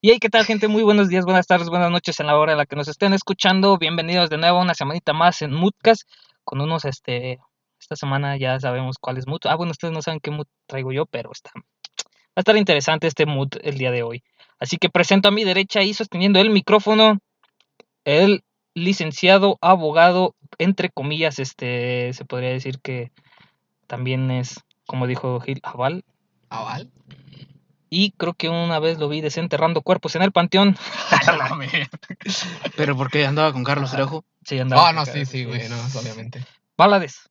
Y hey, ¿qué tal, gente? Muy buenos días, buenas tardes, buenas noches en la hora en la que nos estén escuchando. Bienvenidos de nuevo a una semanita más en Moodcast con unos, este, esta semana ya sabemos cuál es mood. Ah, bueno, ustedes no saben qué mood traigo yo, pero está, va a estar interesante este mood el día de hoy. Así que presento a mi derecha y sosteniendo el micrófono, el licenciado, abogado, entre comillas, este, se podría decir que también es, como dijo Gil, aval. ¿Aval? Y creo que una vez lo vi desenterrando cuerpos en el panteón. Pero porque andaba con Carlos Trejo. Sí, andaba. Ah, no, sí, sí, güey, no, obviamente. Balades.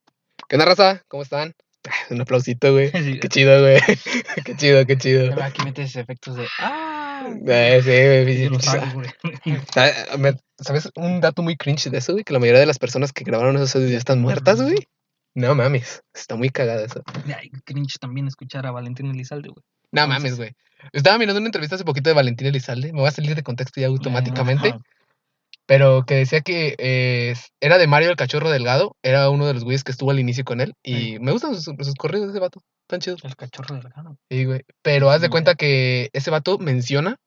¿Qué onda, raza? ¿Cómo están? Un aplausito, güey. Sí. Qué chido, güey. Qué chido, qué chido. Aquí metes efectos de. ¡Ah! Eh, sí, güey, güey. Ah, ¿Sabes un dato muy cringe de eso, güey? Que la mayoría de las personas que grabaron esos audios ya están muertas, güey. No mames, está muy cagada eso. Ay, cringe también escuchar a Valentín Elizalde, güey. No Entonces- mames, güey. Estaba mirando una entrevista hace poquito de Valentín Elizalde. Me voy a salir de contexto ya automáticamente. Pero que decía que eh, era de Mario el Cachorro Delgado. Era uno de los güeyes que estuvo al inicio con él. Y me gustan sus, sus corridos de ese vato. Tan chidos. El cachorro delgado. Sí, güey. Pero haz de cuenta que ese vato menciona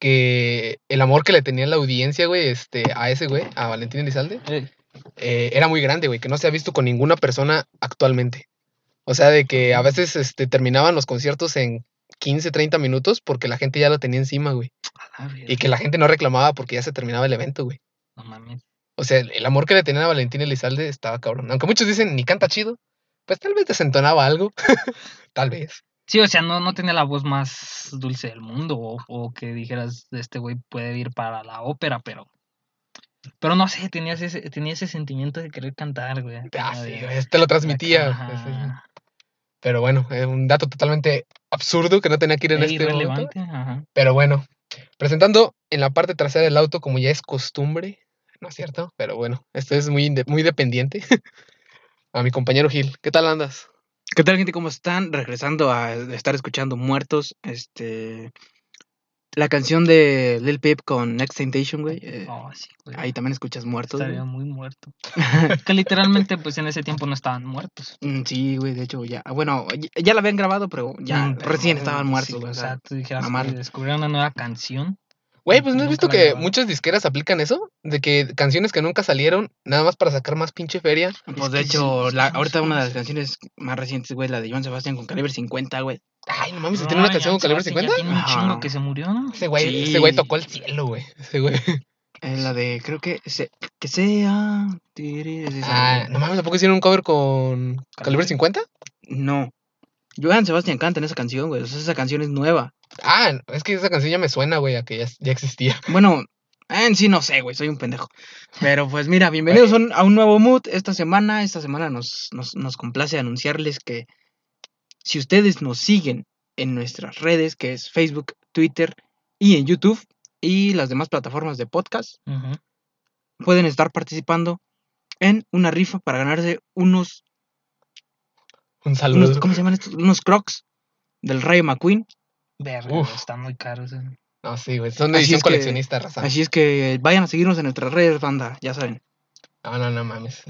que el amor que le tenía la audiencia, güey, este, a ese güey, a Valentín Elizalde, eh, era muy grande, güey, que no se ha visto con ninguna persona actualmente. O sea, de que a veces este, terminaban los conciertos en 15, 30 minutos porque la gente ya lo tenía encima, güey. Y que la gente no reclamaba porque ya se terminaba el evento, güey. No mames. O sea, el, amor que le tenían a Valentín Elizalde estaba cabrón. Aunque muchos dicen ni canta chido, pues tal vez desentonaba algo. tal vez. Sí, o sea, no, no tenía la voz más dulce del mundo. O, o que dijeras, este güey puede ir para la ópera, pero. Pero no sé, tenías ese, tenía ese sentimiento de querer cantar, güey. Ah, sí, güey, te lo transmitía. Ajá. Pero bueno, es un dato totalmente absurdo que no tenía que ir en E este momento. ajá. Pero bueno, presentando en la parte trasera del auto, como ya es costumbre, ¿no es cierto? Pero bueno, esto es muy, inde- muy dependiente. a mi compañero Gil, ¿qué tal andas? ¿Qué tal, gente? ¿Cómo están? Regresando a estar escuchando Muertos. Este. La canción de Lil Peep con Next Temptation, güey. eh, Oh, sí, güey. ahí también escuchas Muertos. Estaría güey. muy muerto. que literalmente, pues en ese tiempo no estaban muertos. Mm, Sí, güey, de hecho, ya. Bueno, ya, ya la habían grabado, pero ya Mm, pero, recién estaban sí, muertos, o güey. o sea, tú dijeras que descubrieron una nueva canción. Güey, pues ¿no has visto que grabaron. muchas disqueras aplican eso? De que canciones que nunca salieron, nada más para sacar más pinche feria. Pues Es de hecho, la, ahorita una de las canciones más recientes, güey, la de Joan Sebastián con calibre 50, güey. Ay, no mames, No, ¿tiene una canción con calibre Sebastián ya 50? Tiene un chingo que se murió, ¿no? Ese güey, ese güey tocó el cielo, güey. Ese güey. Es la de, creo que, se, que sea. tiri, es esa, Ah, no mames, ¿tampoco hicieron un cover con ¿Calibre? 50? No. Joan Sebastián canta en esa canción, güey. O sea, esa canción es nueva. Ah, es que esa canción ya me suena, güey, a que ya, ya existía. Bueno, en sí no sé, güey. Soy un pendejo. Pero pues mira, bienvenidos a un, a un nuevo mood esta semana. Esta semana nos, nos, nos complace anunciarles que si ustedes nos siguen en nuestras redes, que es Facebook, Twitter y en YouTube y las demás plataformas de podcast, pueden estar participando en una rifa para ganarse unos, Un saludo. unos ¿cómo se llaman estos? Unos crocs del Rayo McQueen. Verga, están muy caros. eh. No, sí, güey. Son de Así edición es que- coleccionista, raza. Así es que vayan a seguirnos en nuestras redes, banda, ya saben. No, no, no mames.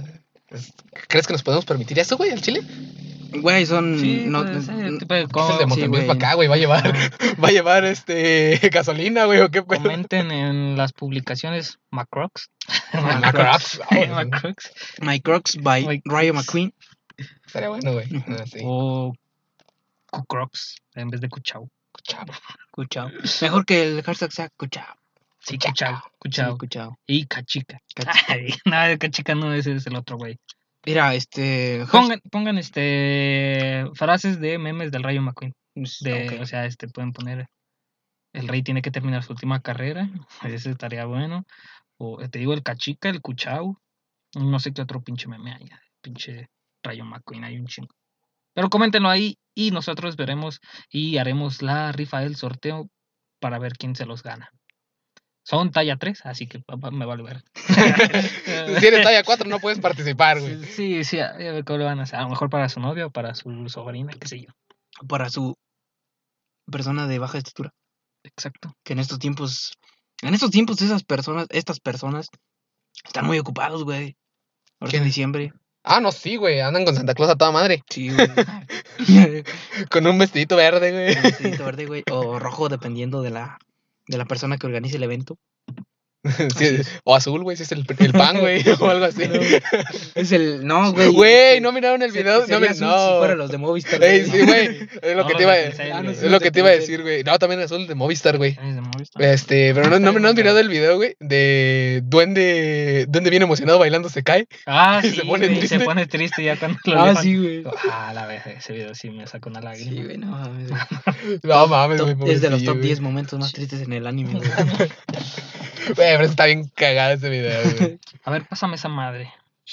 Es- ¿Crees que nos podemos permitir eso, güey, al chile? Güey, son... Sí, no- puede ser, n- tipo de Es el de sí, para acá, güey. Va a llevar, va a llevar este gasolina, güey, o qué pedo. comenten en las publicaciones Macrox. Macrox. Macrox. My Crocs by Rayo. McQueen. Estaría bueno, güey. Ah, sí. O Cucrox en vez de Cuchao. Chavo. Cuchao. Mejor que el hashtag sea Cuchao. Sí, Cuchao. Cuchao. Cuchao. Sí, Cuchao. Y Cachica. Cachica. Ay, no, Cachica no, ese es el otro güey. Mira, este... Pongan, pongan este frases de memes del Rayo McQueen. De, Ok. O sea, este pueden poner el rey tiene que terminar su última carrera. Ese estaría bueno. O te digo el cachica, el cuchao. No sé qué otro pinche meme hay. Pinche Rayo McQueen, hay un chingo. Pero coméntenlo ahí y nosotros veremos y haremos la rifa del sorteo para ver quién se los gana. Son talla 3, así que me vale ver. si eres talla 4 no puedes participar, güey. Sí, sí, a ver cómo lo van a hacer. A lo mejor para su novia o para su sobrina, qué sé yo. Para su persona de baja estatura. Exacto. Que en estos tiempos... En estos tiempos esas personas, estas personas, están muy ocupados, güey. Ahorita en diciembre. Ah, no, sí, güey. Andan con Santa Claus a toda madre. Sí, güey. Con un vestidito verde, güey. Un vestidito verde, güey. O rojo, dependiendo de la, de la persona que organice el evento. Sí, o azul, güey, si es el, el pan, güey, o algo así. No, Es el. No, güey. Güey, ¿no miraron el Se- video? No, azul no. Si fuera los de Movistar. Ey, sí, güey. Es lo No, que te iba a Ah, no, Es lo que te iba a decir, güey. No, también azul de Movistar, güey. De Movistar. Este, pero no, no, no has mirado el video, güey, de Duende, Duende bien emocionado bailando se cae. Ah, sí, se pone se triste. pone triste ya cuando lo Ah, sí, güey. Ah, la vez, ese video sí me sacó una lágrima. Sí, güey, no mames. No mames, güey. es de los top güey. 10 momentos más tristes en el anime, güey. Güey, pero está bien cagado ese video, güey. A ver, pásame esa madre.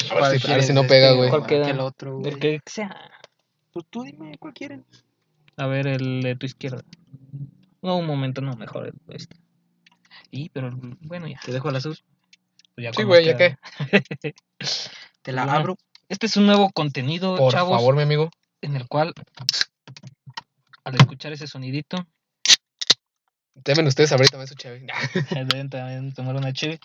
A ver ¿Cuál si- a ver quieres, si no este, pega, güey. ¿Cuál queda? aquel otro, güey? El que sea. Pues tú dime, ¿cuál quieren? A ver, el de tu izquierda. No, un momento, no, mejor el este. Y, pero bueno, ya. Te dejo al azul. ya Sí, güey, los ya que- Te la Bueno, abro. Este es un nuevo contenido, Por chavos, favor, mi amigo. en el cual, al escuchar ese sonidito, Temen ustedes ahorita me su chévere. deben también tomar una chévere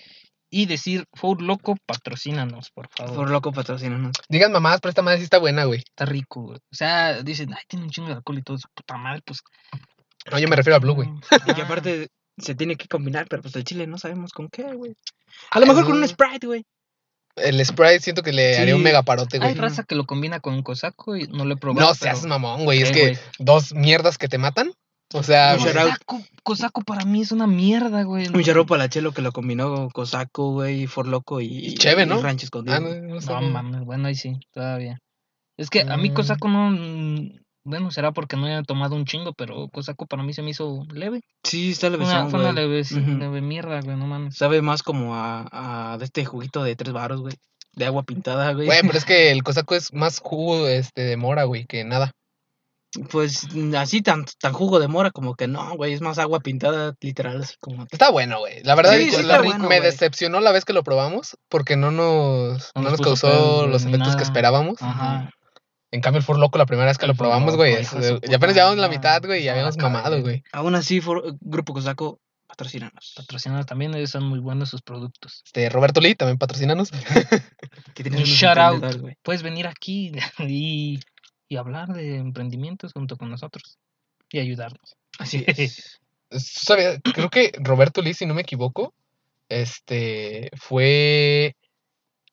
y decir, Four Loco, patrocínanos, por favor. Por loco, patrocínanos. Digan mamás, pero esta madre sí está buena, güey. Está rico, güey. O sea, dicen, ay, tiene un chingo de alcohol y todo, su puta madre, pues. No, yo me refiero a Blue, güey. Y que ah, aparte se tiene que combinar, pero pues el chile no sabemos con qué, güey. A lo mejor con un. Sprite, güey. El Sprite siento que le haría un megaparote, Hay güey. raza que lo combina con un cosaco y no lo he probado. No pero- seas mamón, güey. Es que dos mierdas que te matan. O sea. Cosaco, cosaco para mí es una mierda, güey. Un charro palachelo que lo combinó Cosaco, güey, For Loco y, Y cheve, ¿no? y Rancho Escondido. ah, no, no No mames, bueno, ahí sí, todavía. Es que a mí Mm. cosaco no. mm, Bueno, será porque no he tomado un chingo, pero cosaco para mí se me hizo leve. Sí, está la Fue una, fue leve, leve mierda, güey, no mames. Sabe más como a, a de este juguito de tres baros, güey. De agua pintada, güey. Güey, pero es que el cosaco es más jugo este, de mora, güey, que nada. Pues así tan, tan jugo de mora como que no, güey. Es más agua pintada, literal, así como... Está bueno, güey. La verdad, Sí, yo- sí la- está bueno, me decepcionó la vez que lo probamos porque no nos, No no nos causó los efectos que esperábamos. Ajá. En cambio, el For Loco, la primera vez que El lo Fur probamos, güey, hijo es- de su y puta apenas llevamos la mitad, güey, y habíamos caray, mamado, güey. Aún así, For- Grupo Cosaco, patrocínanos. Patrocinados también, ellos son muy buenos sus productos. Este, Roberto Lee, también patrocínanos. Que Un tienes shout out. Puedes venir aquí y, y hablar de emprendimientos junto con nosotros y ayudarnos. Así es. ¿Sabes? Creo que Roberto Lee, si no me equivoco, este, fue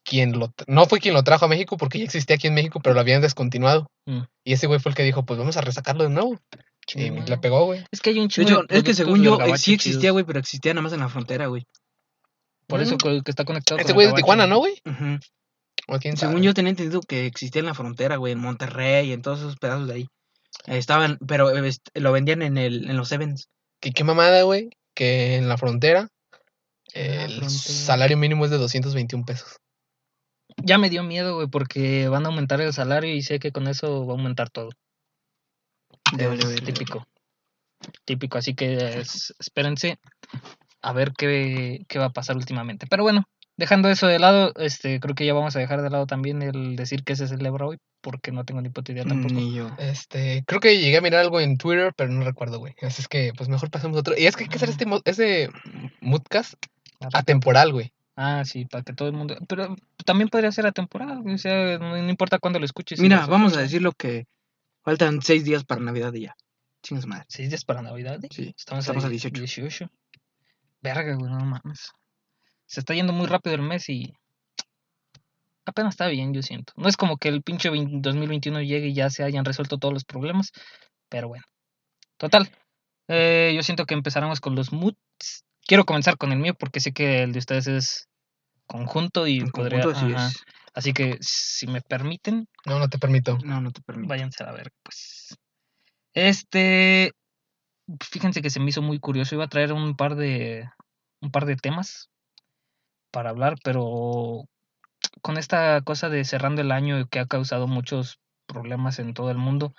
quien lo, no fue quien lo trajo a México porque ya existía aquí en México, pero lo habían descontinuado. Mm. Y ese güey fue el que dijo, pues vamos a resacarlo de nuevo. Y le pegó, güey. Es que hay un De chingo hecho, es que según yo, sí existía, güey, pero existía nada más en la frontera, güey. Por eso Mm. que que está conectado Este con güey es de. Tijuana, ¿no, güey? Ujú. O quién Según sabe. yo tenía entendido que existía en la frontera, güey, en Monterrey, en todos esos pedazos de ahí. Estaban, pero eh, est- lo vendían en el, en los Sevens. Que qué mamada, güey, que en la frontera el frontera. salario mínimo es de 221 pesos. Ya me dio miedo, güey, porque van a aumentar el salario y sé que con eso va a aumentar todo. Típico. Típico, así que es- espérense a ver qué, qué va a pasar últimamente. Pero bueno, dejando eso de lado, este creo que ya vamos a dejar de lado también el decir que se celebra hoy, porque no tengo ni puta idea tampoco. Ni yo. Este, creo que llegué a mirar algo en Twitter, pero no recuerdo, güey. Así es que, pues mejor pasemos a otro. Y es que hay que hacer este, mo- ese moodcast atemporal, güey. Ah, sí, para que todo el mundo... Pero también podría ser atemporal, güey, o sea, no, no importa cuándo lo escuches. Mira, vamos a decir lo que faltan seis días para Navidad y ya. Chingas madre. Seis días para Navidad. Sí, Estamos, a 18. 18. Verga, güey, no mames. Se está yendo muy rápido el mes y apenas está bien, yo siento. No es como que el pinche 20 2021 llegue y ya se hayan resuelto todos los problemas, pero bueno. Total, eh, yo siento que empezaremos con los moods. Quiero comenzar con el mío porque sé que el de ustedes es conjunto y podría... conjunto, así. Así que si me permiten, No, no te permito. No, no te permito. váyanse a ver, pues. Este, fíjense que se me hizo muy curioso. Iba a traer un par de, un par de temas para hablar, pero con esta cosa de cerrando el año que ha causado muchos problemas en todo el mundo,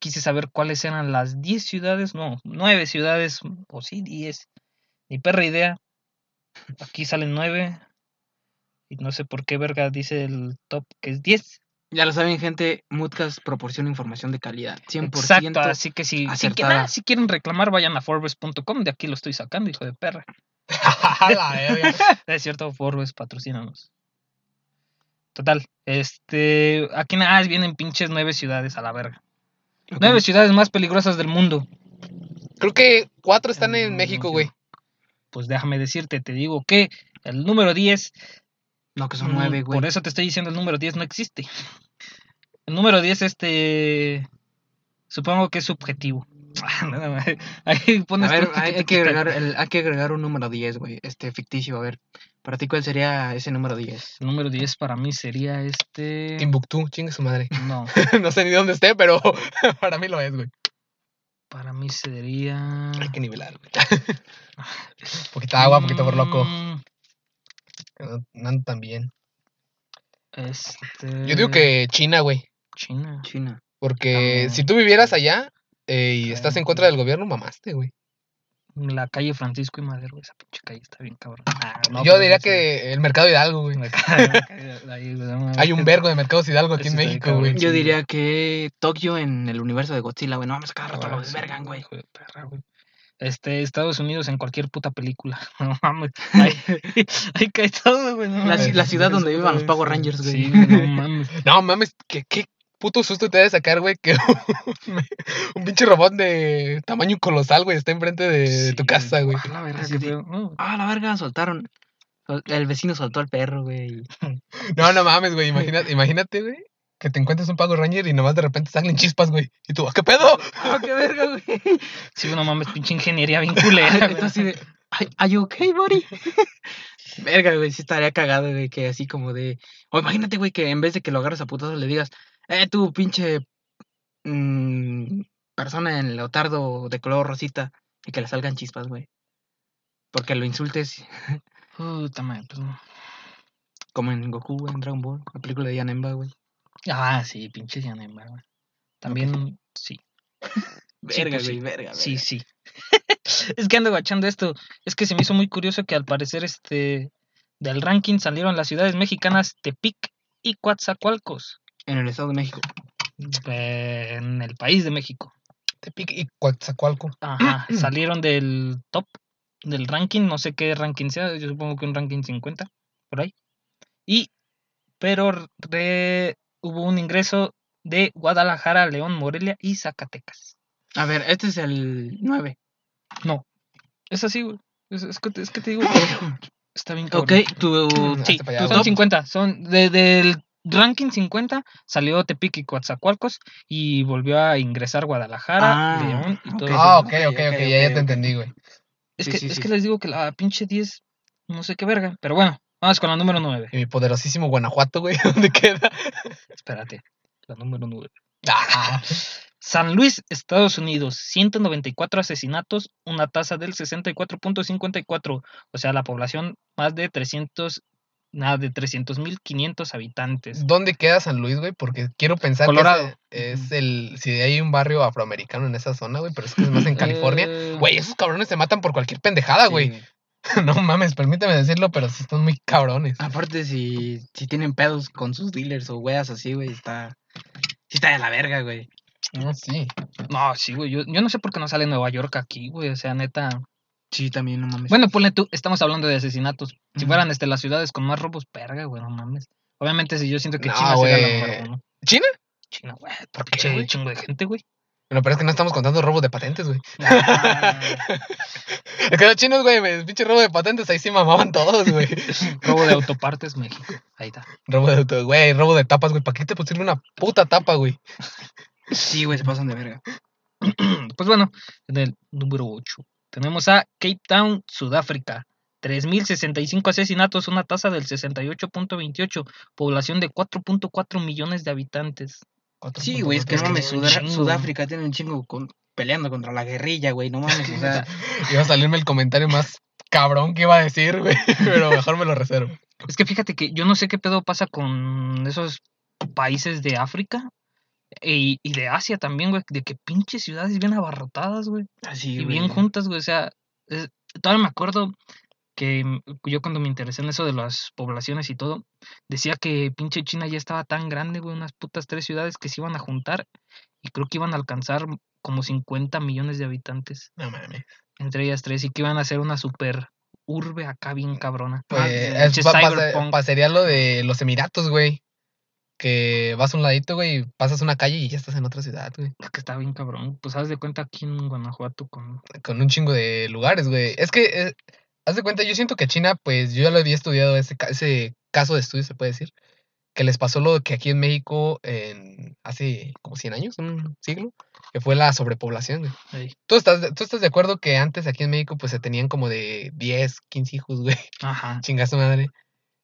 quise saber cuáles eran las 10 ciudades, no, 9 ciudades, o sí, 10. Ni perra idea. Aquí salen 9. Y no sé por qué verga dice el top que es 10. Ya lo saben, gente, Moodcast proporciona información de calidad. 100%. Exacto, así que si, si, que- ah, si quieren reclamar, vayan a Forbes.com, de aquí lo estoy sacando, hijo de perra. La verga. Es cierto, Forbes, patrocínanos. Total, este, aquí nada más vienen pinches nueve ciudades a la verga. Nueve ciudades más peligrosas del mundo. Creo que cuatro están en Mm, México, güey. Pues déjame decirte, te digo que el número 10 No, que son Mm, nueve, güey. Por eso te estoy diciendo el número 10 no existe. El número 10, este. Supongo que es subjetivo. Ahí A ver, hay, que agregar, el- hay que agregar un número 10, güey. Este, ficticio. A ver, para ti, ¿cuál sería ese número 10? El número 10 para mí sería este. Timbuktu, chingue su madre. No, no sé ni dónde esté, pero para mí lo es, güey. para mí sería. Hay que nivelar, güey. poquita agua, poquito por loco. Mm, No, no ando tan bien. Este. Yo digo que China, güey. China. China. Porque si tú vivieras allá eh, y estás en contra del gobierno, mamaste, güey. La calle Francisco y Madero, esa pinche calle está bien cabrón. Ah, no, Yo diría no sé. que el mercado Hidalgo, güey. Hay un vergo de mercados Hidalgo aquí en México, güey. Yo diría que Tokio en el universo de Godzilla, güey. No mames, cada rato lo sí, desvergan, güey. Este, Estados Unidos en cualquier puta película. No mames. Ahí, ahí cae todo, güey. no La, ciudad donde vivan los Power Rangers, güey. Sí, güey, no mames. No mames, ¿qué, qué puto susto te debe sacar, güey, que un, un pinche robot de tamaño colosal, güey, está enfrente de, de tu casa, güey. A la verga, Sí. No, Ah, la verga, soltaron. Sol- El vecino soltó al perro, güey. No, no mames, güey, imagínate, imagínate, güey, que te encuentres un Power Ranger y nomás de repente salen chispas, güey. Y tú, ¿a qué pedo? Ah, qué verga, güey. Sí, no mames, pinche ingeniería bien culera, así de, "Ay, ¿Are you okay, buddy? Verga, güey, sí estaría cagado, güey, que así como de... O imagínate, güey, que en vez de que lo agarres a putazos le digas, eh, tú, pinche mm, persona en leotardo de color rosita, y que le salgan chispas, güey. Porque lo insultes, Puta madre, pues no. como en Goku, güey, en Dragon Ball, la película de Yanemba, güey. Ah, sí, pinche Yanemba, güey. También, sí. Sí, Verga, pues güey, sí. verga, Sí, verga. sí. es que ando guachando esto. Es que se me hizo muy curioso que al parecer este del ranking salieron las ciudades mexicanas Tepic y Coatzacoalcos En el Estado de México. en el país de México. Tepic y Coatzacoalco. Ajá, salieron del top del ranking, no sé qué ranking sea, yo supongo que un ranking 50 por ahí. Y pero re- hubo un ingreso de Guadalajara, León, Morelia y Zacatecas. A ver, este es el 9. No, es así, güey. Es, es que, te- es que te digo, está bien Ok, cabrón. tu... Sí, Hazte para allá, son güey. 50. Son de- del ranking 50 salió Tepic y Coatzacoalcos y volvió a ingresar Guadalajara, Ah, León y todo ok. eso. Ah, ok, ok, ok, ya, te entendí, güey. Es, Sí, que, sí, es sí. que les digo que la pinche 10, no sé qué verga. Pero bueno, vamos con la número 9. Y mi poderosísimo Guanajuato, güey, ¿dónde queda? Espérate, la número 9. Ah, San Luis, Estados Unidos, 194 asesinatos, una tasa del 64.54, o sea, la población más de 300, nada, de 300.500 habitantes. ¿Dónde queda San Luis, güey? Porque quiero pensar Colorado. que es el... Si hay un barrio afroamericano en esa zona, güey, pero es que es más en California. Güey, esos cabrones se matan por cualquier pendejada, Sí, güey. No mames, permíteme decirlo, pero sí están muy cabrones. Aparte, si, si tienen pedos con sus dealers o weas así, güey, está... Sí está de la verga, güey. No, sí. No, sí, güey. Yo, yo no sé por qué no sale Nueva York aquí, güey. O sea, neta. Sí, también, no mames. Bueno, ponle tú, estamos hablando de asesinatos. Si fueran este, las ciudades con más robos, perga, güey, no mames. Obviamente, si yo siento que No, China sería la güey. número uno. ¿China? China, güey. ¿Por qué, güey? chingo de gente, güey. Bueno, pero es que no estamos contando robos de patentes, güey. Ah, Es que los chinos, güey, pinche robo de patentes, ahí sí mamaban todos, güey. robo de autopartes, México. Ahí está. robo de auto, güey, robo de tapas, güey. ¿Para qué te pusieron una puta tapa, güey? Sí, güey, se pasan de verga. Pues bueno, en el número 8 tenemos a Cape Town, Sudáfrica. 3.065 asesinatos, una tasa del 68.28, población de 4.4 millones de habitantes. Sí, güey, es que no que mames. Sudáfrica tiene un chingo con- peleando contra la guerrilla, güey, no mames, o sea... Iba a salirme el comentario más cabrón que iba a decir, güey. Pero mejor me lo reservo. Es que fíjate que yo no sé qué pedo pasa con esos países de África y, y de Asia también, güey, de que pinches ciudades bien abarrotadas, güey, Así, y bien juntas, güey, o sea, es- todavía me acuerdo que mm, yo cuando me interesé en eso de las poblaciones y todo, decía que pinche China ya estaba tan grande, güey, unas putas tres ciudades que se iban a juntar y creo que iban a alcanzar como 50 millones de habitantes, No mames. entre ellas tres, y que iban a ser una super urbe acá bien cabrona. Pues, Ah, es, pa- pasaría lo de los Emiratos, güey. Que vas a un ladito, güey, y pasas una calle y ya estás en otra ciudad, güey. Es que está bien cabrón. Pues haz de cuenta aquí en Guanajuato con... Con un chingo de lugares, güey. Es que, eh, haz de cuenta, yo siento que China, pues yo ya lo había estudiado, ese, ese caso de estudio, se puede decir, que les pasó lo que aquí en México en, hace como 100 años, un siglo, que fue la sobrepoblación, güey. Ey. ¿Tú estás, de- ¿Tú estás de acuerdo que antes aquí en México, pues se tenían como de 10, 15 hijos, güey? Ajá. Chinga su madre.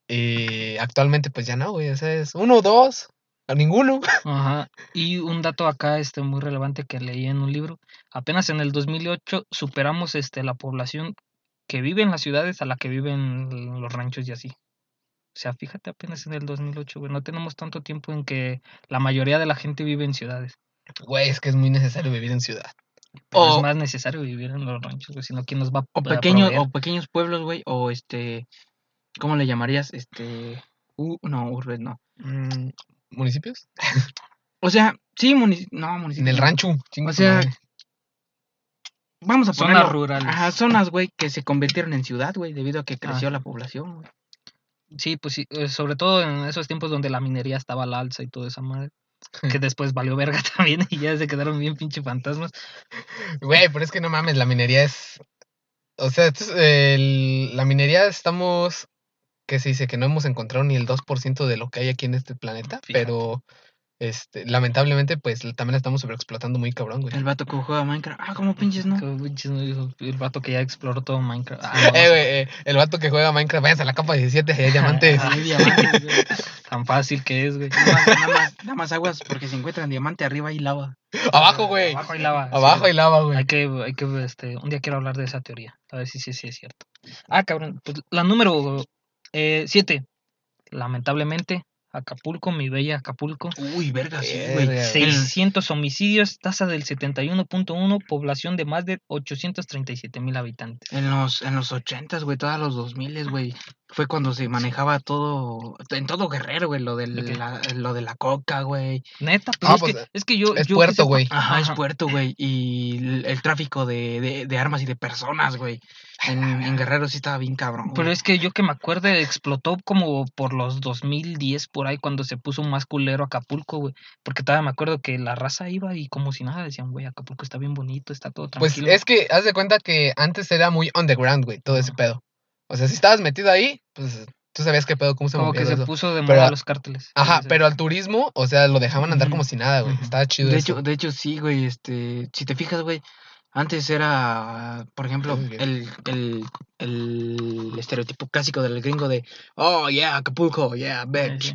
Y actualmente, pues ya no, güey. O sea, es uno o dos, a ninguno. Ajá. Y un dato acá este muy relevante que leí en un libro, apenas en el 2008 superamos este la población que vive en las ciudades a la que vive en los ranchos y así. O sea, fíjate apenas en el 2008, güey, no tenemos tanto tiempo en que la mayoría de la gente vive en ciudades. Güey, es que es muy necesario vivir en ciudad. Pero O- es más necesario vivir en los ranchos, güey, sino quién nos va a O a pequeños, proveer? o pequeños pueblos, güey, o este, ¿cómo le llamarías? Este, u- no, urbes no. Mm, ¿Municipios? O sea, sí, munici- no, En municipios. el no. rancho. O sea, madre. Vamos a Zonas ponerlo. rurales. Ajá, zonas, güey, que se convirtieron en ciudad, güey, debido a que creció Ah. la población, güey. Sí, pues sí, eh, sobre todo en esos tiempos donde la minería estaba al alza y toda esa madre. Que después valió verga también y ya se quedaron bien pinche fantasmas. Güey, pero es que no mames, la minería es. O sea, es, el- la minería estamos. Que se dice que no hemos encontrado ni el 2% de lo que hay aquí en este planeta, Fíjate. pero. Este, lamentablemente, pues también la estamos sobreexplotando muy cabrón, güey. El vato que juega Minecraft. Ah, como pinches, ¿no? Pinches, no El vato que ya exploró todo Minecraft. Ah, no, Eh, güey, eh, el vato que juega Minecraft, váyanse a la capa 17, allá hay diamantes. Hay diamantes, güey. tan fácil que es, güey. Nada más, nada más- nada más aguas, porque si encuentran diamante arriba hay lava. Abajo, güey. Abajo hay lava. sí. Abajo hay lava, güey. Hay que, hay que, este, un día quiero hablar de esa teoría. A ver si sí sí es cierto. Ah, cabrón. Pues la número 7. Lamentablemente, Acapulco, mi bella Acapulco. Uy, verga, sí, güey. Verga, El- 600 homicidios, tasa del 71.1, población de más de 837 mil habitantes. En los, en los 80, güey, todos los 2000, güey. Fue cuando se manejaba todo, en todo Guerrero, güey, lo, lo de la coca, güey. Neta, pues, Ah, es, pues, que, es que yo. es yo puerto, güey. Ajá, es puerto, güey. Y el, el tráfico de, de, de armas y de personas, güey. En, en Guerrero sí estaba bien cabrón. Pero es que yo que me acuerde, explotó como por los 2010, por ahí, cuando se puso más culero Acapulco, güey. Porque todavía me acuerdo que la raza iba y como si nada decían, güey, Acapulco está bien bonito, está todo Pues tranquilo. es que haz de cuenta que antes era muy underground, güey, todo ese pedo. O sea, si estabas metido ahí, pues tú sabías qué pedo, cómo se como que se eso. puso de moda los cárteles. Ajá, Sí, pero al turismo, o sea, lo dejaban andar como si nada, güey. Estaba chido De eso. hecho, de hecho, sí, güey, este, si te fijas, güey, antes era, por ejemplo, el, el, el estereotipo clásico del gringo de, oh, yeah, Acapulco, yeah, Sí, bitch. sí.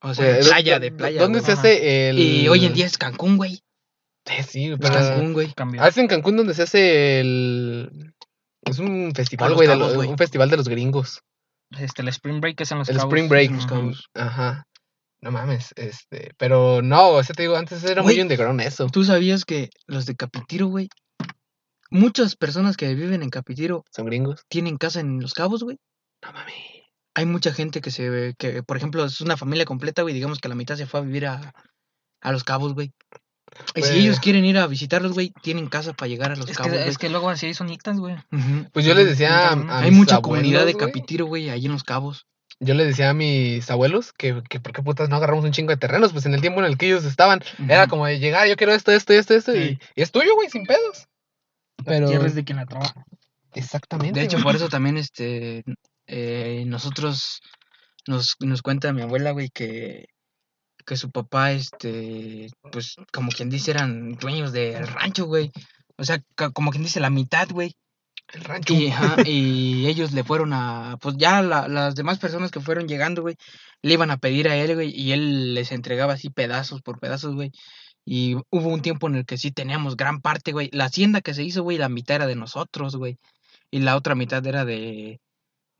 O sea, playa, ¿dó- de playa. ¿Dónde se hace el...? Y hoy en día es Cancún, güey. Eh, sí, Es pero... Cancún, güey. Cambió. Es en Cancún donde se hace el... Es un festival, güey, un festival de los gringos. Este, el Spring Break es en los El Cabos. Spring Break. Los. Cabos. Ajá. No mames, este... Pero no, o sea, te digo, antes era muy underground eso. ¿Tú sabías que los de Capitiro, güey, muchas personas que viven en Capitiro Son gringos. tienen casa en Los Cabos, güey? No mames. Hay mucha gente que se, que, por ejemplo, es una familia completa, güey, digamos que la mitad se fue a vivir a, a Los Cabos, güey. Y si ellos quieren ir a visitarlos, güey, tienen casa para llegar a Los Es Cabos, que, es que luego así son sonitas, güey. Pues yo les decía a, a Hay mis mucha comunidad de Capitiro, güey, ahí en Los Cabos. Yo les decía a mis abuelos que, que por qué putas no agarramos un chingo de terrenos, pues en el tiempo en el que ellos estaban, era como de llegar, yo quiero esto, esto, esto, esto, y, Sí. y es tuyo, güey, sin pedos. Pero, Tierra es de quien la trabaja. exactamente. De hecho, por eso también, este, eh, nosotros, nos, nos cuenta mi abuela, güey, que, que su papá, este, pues, como quien dice, eran dueños del rancho, güey. O sea, como quien dice, la mitad, güey. el rancho. Y, ajá, y ellos le fueron a, pues ya la- las demás personas que fueron llegando, güey, le iban a pedir a él, güey, y él les entregaba así pedazos por pedazos, güey. Y hubo un tiempo en el que sí teníamos gran parte, güey. La hacienda que se hizo, güey, la mitad era de nosotros, güey. Y la otra mitad era de,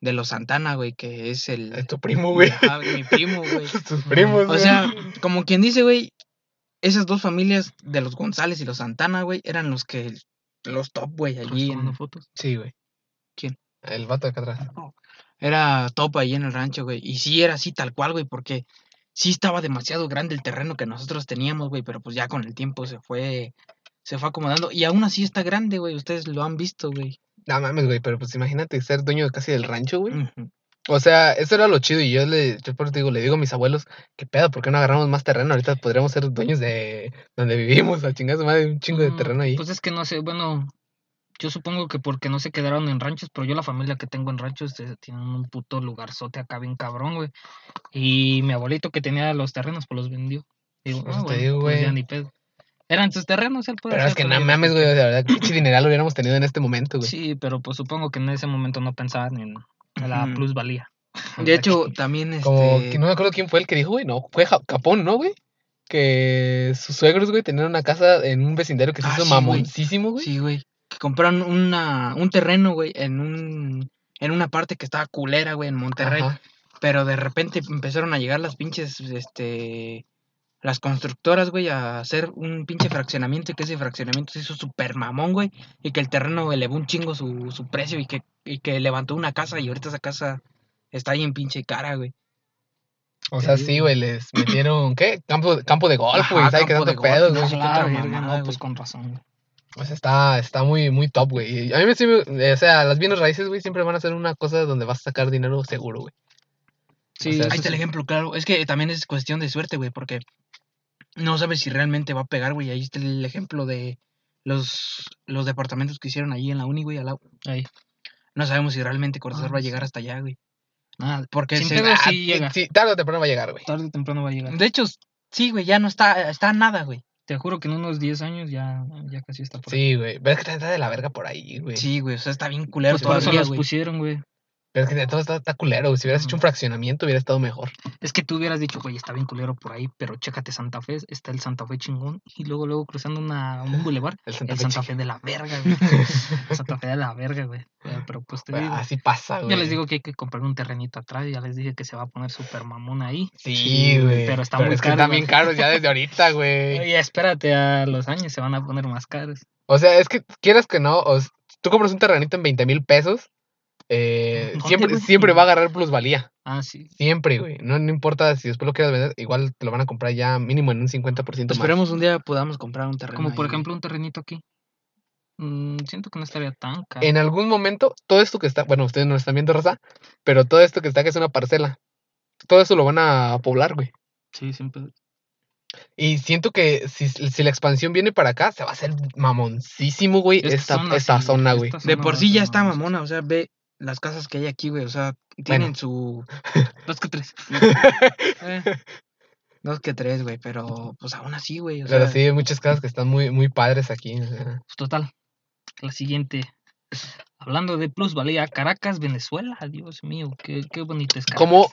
de los Santana, güey, que es el... Es tu primo, güey. Mi primo, güey. Tus primos, O güey. sea, como quien dice, güey, esas dos familias de los González y los Santana, güey, eran los que, los top, güey, allí. Allí en- fotos. Sí, güey. ¿Quién? El vato de acá atrás. Era top ahí en el rancho, güey. Y sí era así tal cual, güey, porque sí estaba demasiado grande el terreno que nosotros teníamos, güey, pero pues ya con el tiempo se fue, se fue acomodando. Y aún así está grande, güey, ustedes lo han visto, güey. No mames, güey, pero pues imagínate ser dueño casi del rancho, güey. O sea, eso era lo chido y yo le, yo por digo, le digo a mis abuelos, qué pedo, ¿por qué no agarramos más terreno? Ahorita podríamos ser dueños de donde vivimos, a chingar su madre, un chingo de Mm, terreno ahí. Pues es que no sé, bueno, yo supongo que porque no se quedaron en ranchos, pero yo la familia que tengo en ranchos eh, tienen un puto lugarzote acá bien cabrón, güey. Y mi abuelito que tenía los terrenos, pues los vendió. Digo, Por ah, te bueno, digo, pues ya güey. ni pedo. Eran sus terrenos, él puede Pero es que no mames, güey, de verdad, pinche dineral lo hubiéramos tenido en este momento, güey. Sí, pero pues supongo que en ese momento no pensaban en la plusvalía. De hecho, también este. Como, que no me acuerdo quién fue el que dijo, güey, no, fue Capón, ¿no, güey? Que sus suegros, güey, tenían una casa en un vecindario que se Ah, hizo sí, güey. mamoncísimo, güey. Sí, güey. Que compraron una, un terreno, güey, en un. En una parte que estaba culera, güey, en Monterrey. Ajá. Pero de repente empezaron a llegar las pinches, este. Las constructoras, güey, a hacer un pinche fraccionamiento y que ese fraccionamiento se hizo súper mamón, güey. Y que el terreno elevó un chingo su, su precio y que, y que levantó una casa y ahorita esa casa está ahí en pinche cara, güey. O sea, sí, güey, les metieron, ¿qué? Campo, campo de golf, güey, ¿sabes qué tanto pedo, no no, pues con razón. güey. O sea, está, está muy, muy top, güey. A mí me me- o sea, las bienes raíces, güey, siempre van a ser una cosa donde vas a sacar dinero seguro, güey. Sí, sea, eso Ahí está el ejemplo, claro. Es que también es cuestión de suerte, güey, porque no sabes si realmente va a pegar, güey. Ahí está el ejemplo de los, los departamentos que hicieron ahí en la uni, güey, al lado. Ahí. No sabemos si realmente Cortázar Ah, va a llegar hasta allá, güey. Nada, Porque Sin se- pedo, Ah, sí llega. Sí, tarde o temprano va a llegar, güey. tarde o temprano va a llegar. De hecho, sí, güey, ya no está, está nada, güey. Te juro que en unos 10 años ya, ya casi está por ahí. Sí, güey. Pero es que está de la verga por ahí, güey. Sí, güey, o sea, está bien culero Pues por eso todavía, los güey. pusieron, güey. Pero es que de todo está, está culero. Si hubieras hecho un fraccionamiento, hubiera estado mejor. Es que tú hubieras dicho, güey, está bien culero por ahí, pero chécate Santa Fe, está el Santa Fe chingón, y luego, luego cruzando una, un bulevar, El Santa el Fe Santa Fe de la verga, güey. El Santa Fe de la verga, güey. Pero pues te digo, Así pasa, güey. ya les digo que hay que comprar un terrenito atrás, ya les dije que se va a poner súper mamón ahí. Sí, güey. pero está muy es que caro, están güey. bien caros ya desde ahorita, güey. Oye, espérate a los años, se van a poner más caros. O sea, es que quieras que no, o s- tú compras un terrenito en 20 mil pesos, eh, ¿Dónde, siempre, siempre va a agarrar plusvalía. Ah, sí. Siempre, güey. No, no importa si después lo quieras vender, igual te lo van a comprar ya mínimo en un 50% más. Esperemos un día podamos comprar un terreno. Como por ejemplo un terrenito aquí. Mm, siento que no estaría tan caro. En algún momento, todo esto que está, bueno, ustedes no lo están viendo, raza, pero todo esto que está que es una parcela, todo eso lo van a poblar, güey. Sí, siempre. Y siento que si, si la expansión viene para acá, se va a hacer mamoncísimo, güey, esta, esta, sí, zona, güey. esta De zona por sí ya está mamona, o sea, ve las casas que hay aquí, güey, o sea, tienen su... Dos que tres. eh, dos que tres, güey, pero pues aún así, güey, o Pero sea... sí, hay muchas cosas que están muy, muy padres aquí. o sea. Pues total. La siguiente. Hablando de plusvalía, Caracas, Venezuela. Dios mío, qué, qué bonito es Caracas. ¿Cómo,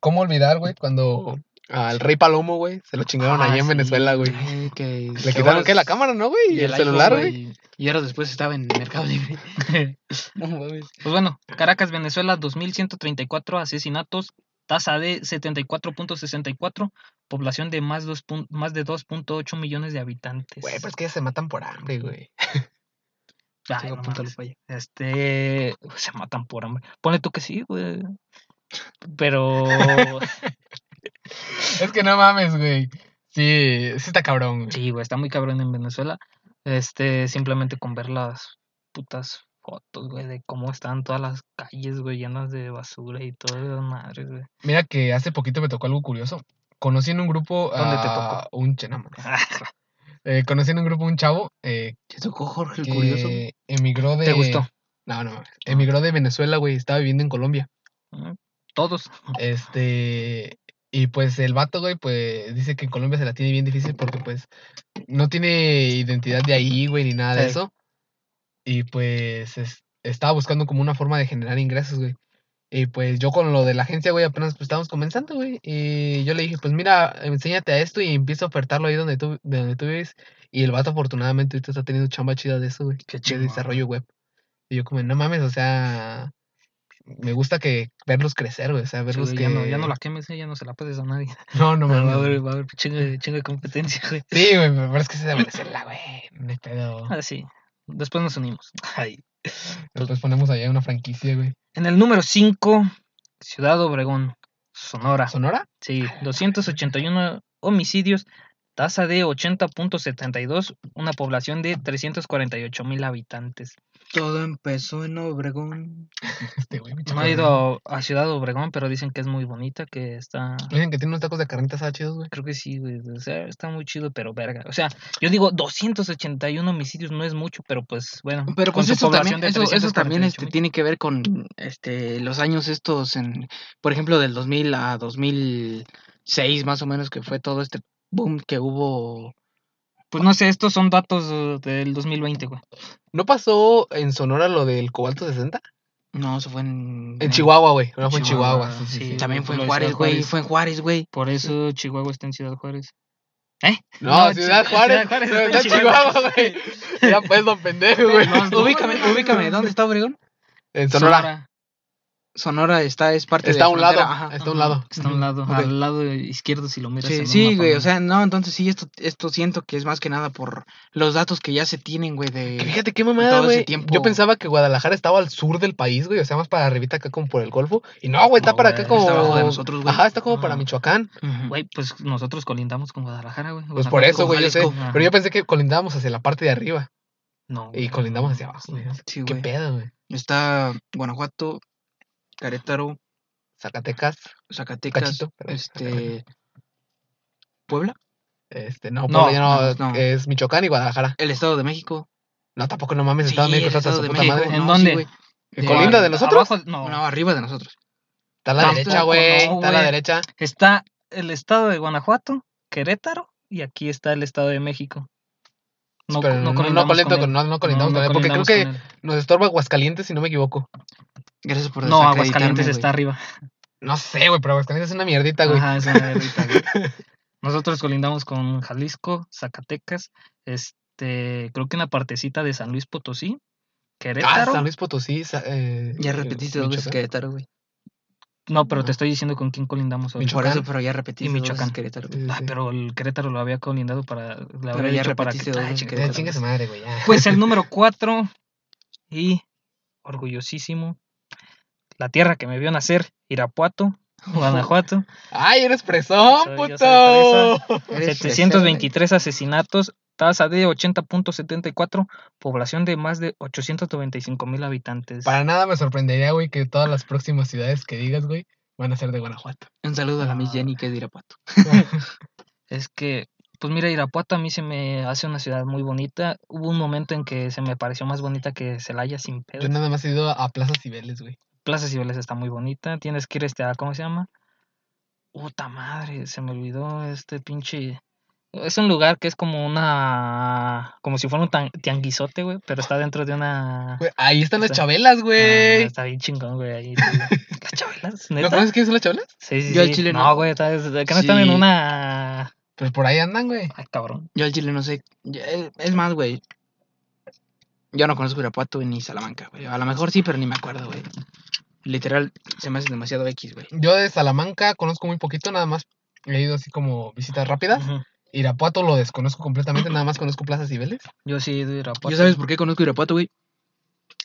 ¿Cómo olvidar, güey, cuando al rey Palomo, güey, se lo chingaron Ah, allá en Venezuela, güey? que Le quitaron, ¿qué? La cámara, ¿no, güey? Y el, celular, güey. Y ahora después estaba en Mercado Libre. No mames. Pues bueno, Caracas, Venezuela, 2.134 asesinatos, tasa de 74.64, población de más, dos más de 2.8 millones de habitantes. Güey, pero es que ya se matan por hambre, güey. Ay, no. Este, se matan por hambre. Ponle tú que sí, güey. Pero Es que no mames, güey. Sí, sí está cabrón, güey. sí, güey, está muy cabrón en Venezuela. Este, simplemente con ver las putas fotos, güey, de cómo están todas las calles, güey, llenas de basura y todo, esas madres, güey. Mira que hace poquito me tocó algo curioso. Conocí en un grupo ¿Dónde te a un che- no mames. Eh, conocí en un grupo un chavo eh, ¿Te tocó Jorge el Curioso? que emigró de... ¿Te gustó? No, no mames. Emigró de Venezuela, güey. Estaba viviendo en Colombia. Mm, Todos. Este, y pues el vato, güey, pues dice que en Colombia se la tiene bien difícil porque pues no tiene identidad de ahí, güey, ni nada de eso. Y pues es- estaba buscando como una forma de generar ingresos, güey. Y pues yo con lo de la agencia, güey, apenas pues estábamos comenzando, güey. Y yo le dije, pues mira, enséñate a esto y empiezo a ofertarlo ahí donde tú, de donde tú vives. Y el vato afortunadamente ahorita está teniendo chamba chida de eso, güey. Qué De chingón. desarrollo web. Y yo como, no mames, o sea, me gusta que verlos crecer, güey. O sea, verlos que... ya, no, ya no la quemes, ya no se la pases a nadie. No, no va mames. a haber, va a haber chingo de, chingo de competencia, güey. Sí, güey, pero es que es de Venezuela, güey. No hay pedo. Ah, sí. Después nos unimos. Ay. Después ponemos allá una franquicia, güey. En el número 5, Ciudad Obregón, Sonora. ¿Sonora? Sí, 281 homicidios, Tasa de 80.72, una población de 348 mil habitantes. Todo empezó en Obregón. Este güey, No he ido a Ciudad Obregón, pero dicen que es muy bonita, que está... Dicen que tiene unos tacos de carnitas ah, chidos, güey. Creo que sí, güey. O sea, está muy chido, pero verga. O sea, yo digo 281 homicidios no es mucho, pero pues bueno. Pero con pues su eso también, población de eso, eso también 348 este, tiene que ver con este los años estos, en, por ejemplo, del 2000 a 2006 más o menos, que fue todo este boom que hubo. Pues no sé, estos son datos eh, del 2020, güey. ¿No pasó en Sonora lo del cobalto 60? No, eso fue en... En Chihuahua, güey. No fue en Chihuahua, Chihuahua. Sí, sí, sí. sí. También fue en Juárez, güey. Fue en Juárez, güey. Por eso Chihuahua está en Ciudad Juárez. No, No, Ciudad Juárez. Ciudad Juárez está en Chihuahua, güey. Ya pues, don pendejo, güey. No, ubícame, ubícame. ¿Dónde está Obregón? En Sonora. Sonora está, es parte Está a de un lado. ajá. Está a un lado. Está a un lado, al lado izquierdo si lo miras. Sí, en un sí, mapa, güey, o sea, no, entonces sí, esto, esto siento que es más que nada por los datos que ya se tienen, güey, Que de... fíjate qué mamada, todo ese güey. tiempo- Yo pensaba que Guadalajara estaba al sur del país, güey. O sea, más para arribita acá como por el Golfo. Y no, güey, está No, para güey, acá como. está abajo de nosotros, güey. Ajá, está como para. Michoacán. Güey, pues nosotros colindamos con Guadalajara, güey. Pues por eso, güey, yo sé. Ajá. Pero yo pensé que colindábamos hacia la parte de arriba. No. Y colindamos hacia abajo, sí. güey. Sí, ¿Qué güey. pedo, güey? Está Guanajuato, Querétaro, Zacatecas, Zacatecas, Cachito, este... Puebla, este, no, No, Puebla no, es Michoacán y Guadalajara. el Estado de México. No, tampoco no mames, Sí, Estado de México el está hasta Estado su de puta México, madre. ¿En no, dónde? sí, güey. ¿En de- colinda de nosotros? Abajo, no. No, arriba de nosotros. Está a la Tampoco, derecha, güey. no, está a la derecha. Está el estado de Guanajuato, Querétaro, y aquí está el estado de México. No, Pero no, no, colindamos colento con con- él. no, no colindamos No, con no él, porque creo que nos estorba Aguascalientes, si no me equivoco. Gracias por. No, Aguascalientes está arriba. No sé, güey, pero Aguascalientes es una mierdita, güey. Ajá, es una merdita, güey. Nosotros colindamos con Jalisco, Zacatecas, este, creo que una partecita de San Luis Potosí, Ah, Querétaro. San Luis Potosí. eh, Ya repetiste dos veces. Querétaro, güey. No, pero te estoy diciendo con quién colindamos hoy. Por Michoacán. eso, pero ya repetiste dos veces Michoacán. Querétaro. Sí, sí, Ah, pero el Querétaro lo había colindado para. Le Pero había ya dicho para que. Ay, chinga, Ya, Querétaro. chinga su madre, güey. ya. Pues el número 4 y orgullosísimo, la tierra que me vio nacer, Irapuato, Guanajuato, ¡Ay, eres presón, Soy- puto! soy Eres 723 asesinatos, tasa de 80.74, población de más de 895 mil habitantes. Para nada me sorprendería, güey, que todas las próximas ciudades que digas, güey, van a ser de Guanajuato. Un saludo a la Miss Ah. Jenny que es de Irapuato. Es que, pues mira, Irapuato a mí se me hace una ciudad muy bonita. Hubo un momento en que se me pareció más bonita que Celaya sin pedo. Yo nada más he ido a Plaza Cibeles, güey. Plaza Cibeles está muy bonita. Tienes que ir este a, ¿cómo se llama? Puta madre, se me olvidó este pinche. Es un lugar que es como una. como si fuera un tan- tianguizote, güey, pero está dentro de una. Güey, ahí están las chabelas, Ah, güey. está bien chingón, güey. Ahí. Las chabelas, ¿No neta. conoces quiénes son las chabelas? Sí, sí, Yo al sí. chile no, no. güey, está, no están en una. Pues por ahí andan, güey. Ay, cabrón. Yo al Chile no sé. eh, Es más, güey. Yo no conozco Irapuato ni Salamanca, güey. A lo mejor sí, pero ni me acuerdo, güey. Literal, se me hace demasiado X, güey. Yo de Salamanca conozco muy poquito, nada más he ido así como visitas rápidas. Ujú. Irapuato lo desconozco completamente, nada más conozco Plaza Cibeles. Yo sí he ido a Irapuato. ¿Yo sabes por qué conozco Irapuato, güey?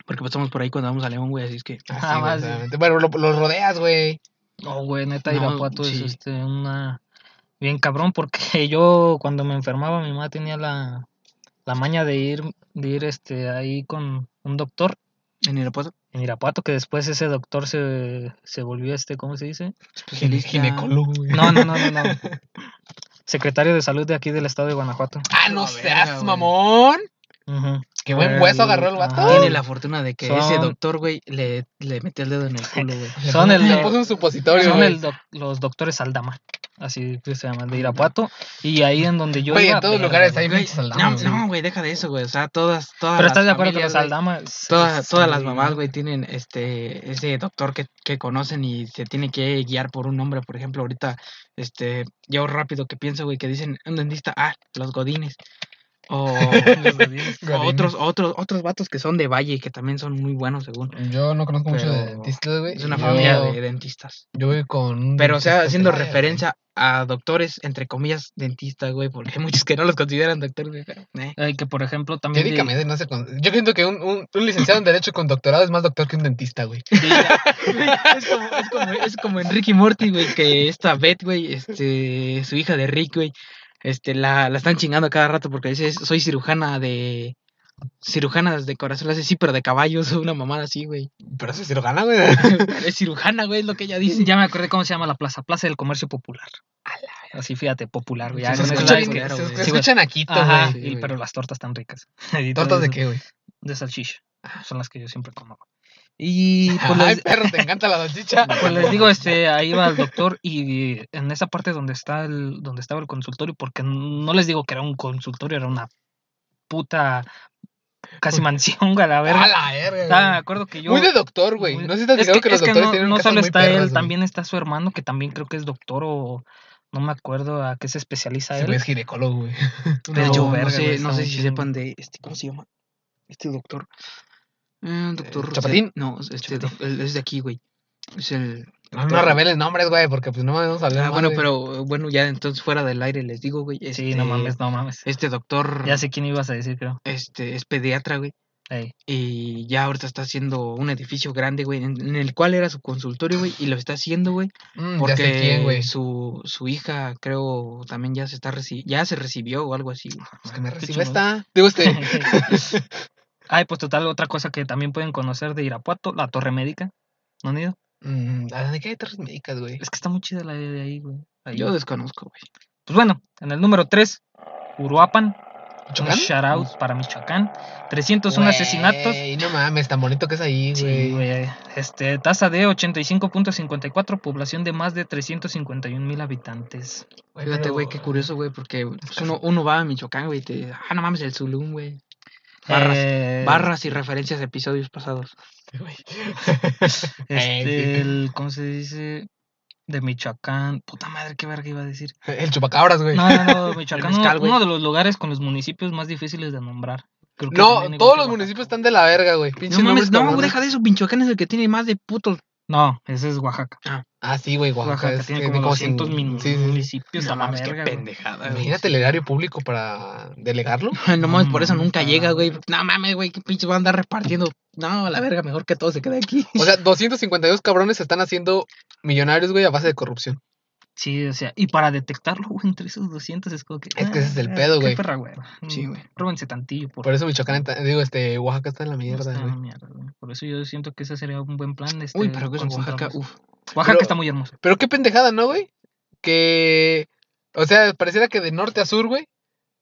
Porque pasamos por ahí cuando vamos a León, güey, así es que... Así, Ah, güey, más, sí. Bueno, lo, lo rodeas, güey. No, güey, neta, No, Irapuato es este, una. Bien cabrón, porque yo cuando me enfermaba, mi mamá tenía la, la maña de ir, de ir este, ahí con un doctor En Irapuato. en Irapuato, que después ese doctor se, se volvió este, ¿cómo se dice? Especialista. Ginecólogo, güey. No, no, no, no, no. Secretario de salud de aquí del estado de Guanajuato. Ah, no seas verga, mamón. Ujú. Qué buen hueso agarró el vato. ajá. Tiene la fortuna de que ese doctor, güey, le, le metió el dedo en el culo, güey. Le Son puso- el- le puso un supositorio, Son el doc- los doctores Aldama, así que se llaman, de Irapuato. Y ahí en donde yo iba, en todos lugares hay Güey, Aldama, no, güey. no, güey, deja de eso, güey. O sea, todas, todas Pero las estás de acuerdo que los Aldama. Todas, todas las mamás, güey, tienen este ese doctor que, que conocen y se tiene que guiar por un nombre. Por ejemplo, ahorita, este, yo rápido que pienso, güey, que dicen un dentista, ah, los godines. O, Los godines. o otros, otros, otros vatos que son de Valle, que también son muy buenos, según. Yo no conozco mucho de dentistas, güey. Es una Yo- familia de dentistas. Yo voy con un Pero, o sea, haciendo güey. referencia a doctores, entre comillas, dentistas, güey, porque hay muchos que no los consideran doctores, güey, pero, eh. Ay, que por ejemplo también. de- no se con- Yo siento que un, un, un licenciado en Derecho con doctorado es más doctor que un dentista, güey. es, como, es, como, es como en Ricky Morty, güey, que esta Beth, güey, este, su hija de Rick, güey, este, la, la están chingando cada rato porque dice, soy cirujana de... Cirujana de corazón, hace sí, pero de caballos, una mamada así, güey. Pero es cirujana, güey. Es cirujana, güey, es lo que ella dice. Ya me acordé cómo se llama la plaza. Plaza del Comercio Popular. Así, fíjate, popular, güey. Se escucha se, güey. se Sí, güey. escucha naquito, Ajá, güey. pero las tortas están ricas. ¿Tortas de qué, güey? De salchicha. Son las que yo siempre como. Y pues Ay, les, perro, te encanta la salchicha. pues les digo, este, ahí va el doctor y en esa parte donde está el, donde estaba el consultorio, porque no les digo que era un consultorio, era una puta casi mansión, a la A la verga, me acuerdo que yo. Muy de doctor, güey. No sé si te es que, que, los es que doctores no, tienen no casas solo está perras, él, también está su hermano, que también creo que es doctor o no me acuerdo a qué se especializa él. güey es ginecólogo, güey. Pero No, no sé, no sé si sepan de este, ¿cómo se llama? Este doctor. Eh, doctor. ¿Chapatín? No, este es de aquí, güey. Es el. No, no reveles nombres, güey, porque pues no vamos a hablar Ah, bueno, pero eh, bueno, ya entonces fuera del aire les digo, güey. Sí, no este, mames, no mames. Este doctor. Ya sé quién ibas a decir, creo. Este es pediatra, güey. Ey. Y ya ahorita está haciendo un edificio grande, güey, en, en el cual era su consultorio, güey, y lo está haciendo, güey, Mm, porque ya sé quién, güey. su, su hija, creo, también ya se está reci- ya se recibió o algo así, güey. Pues que me chingón. esta. Digo, este. Ay, pues total, otra cosa que también pueden conocer de Irapuato, la Torre Médica. ¿No han ido? mm, ¿a ¿De qué hay torres médicas, güey? Es que está muy chida la de ahí, güey. Ahí. Yo desconozco, güey. Pues bueno, en el número 3, Uruapan. Un shout out para Michoacán. 301 asesinatos. Y no mames, tan bonito que es ahí, Sí, güey. güey. Este, tasa de 85.54, población de más de 351 mil habitantes. Güey, Fíjate, pero- güey, qué curioso, güey, porque pues, uno, uno va a Michoacán, güey, y te... Ah, no mames, el Zulum, güey. Barras, Eh, barras y referencias de episodios pasados. Este, Eh, el, ¿cómo se dice? De Michoacán. Puta madre, qué verga iba a decir. El chupacabras, güey. No, no, no, Michoacán, uno- mezcal, güey. uno de los lugares con los municipios más difíciles de nombrar. Creo que No, todos los municipios están de la verga, güey. Pinche No mames, no, deja de eso, Michoacán es el que tiene más de putos. No, ese es Oaxaca. Ah, sí, güey, Oaxaca. Oaxaca, es tiene como como 200 cin- min- sí, sí, sí. municipios. No mames, qué verga, güey. pendejada. güey. Imagínate el erario público para delegarlo. No mames, por eso nunca llega, güey. No mames, güey, qué pinche va a andar repartiendo. No, la verga, mejor que todo se quede aquí. O sea, 252 cabrones se están haciendo millonarios, güey, a base de corrupción. Sí, o sea, y para detectarlo, güey, entre esos 200 es como que. Es que ese es el ah, pedo, qué güey. perra, güey. Sí, güey. Róbense tantillo, por Por eso Michoacán, está- digo, este, Oaxaca está en la mierda, está en la mierda, güey. Por eso yo siento que ese sería un buen plan. Este, Uy, pero que es Oaxaca, concentrarnos. uf. Oaxaca Pero- está muy hermoso. Pero qué pendejada, ¿no, güey? Que, o sea, pareciera que de norte a sur, güey,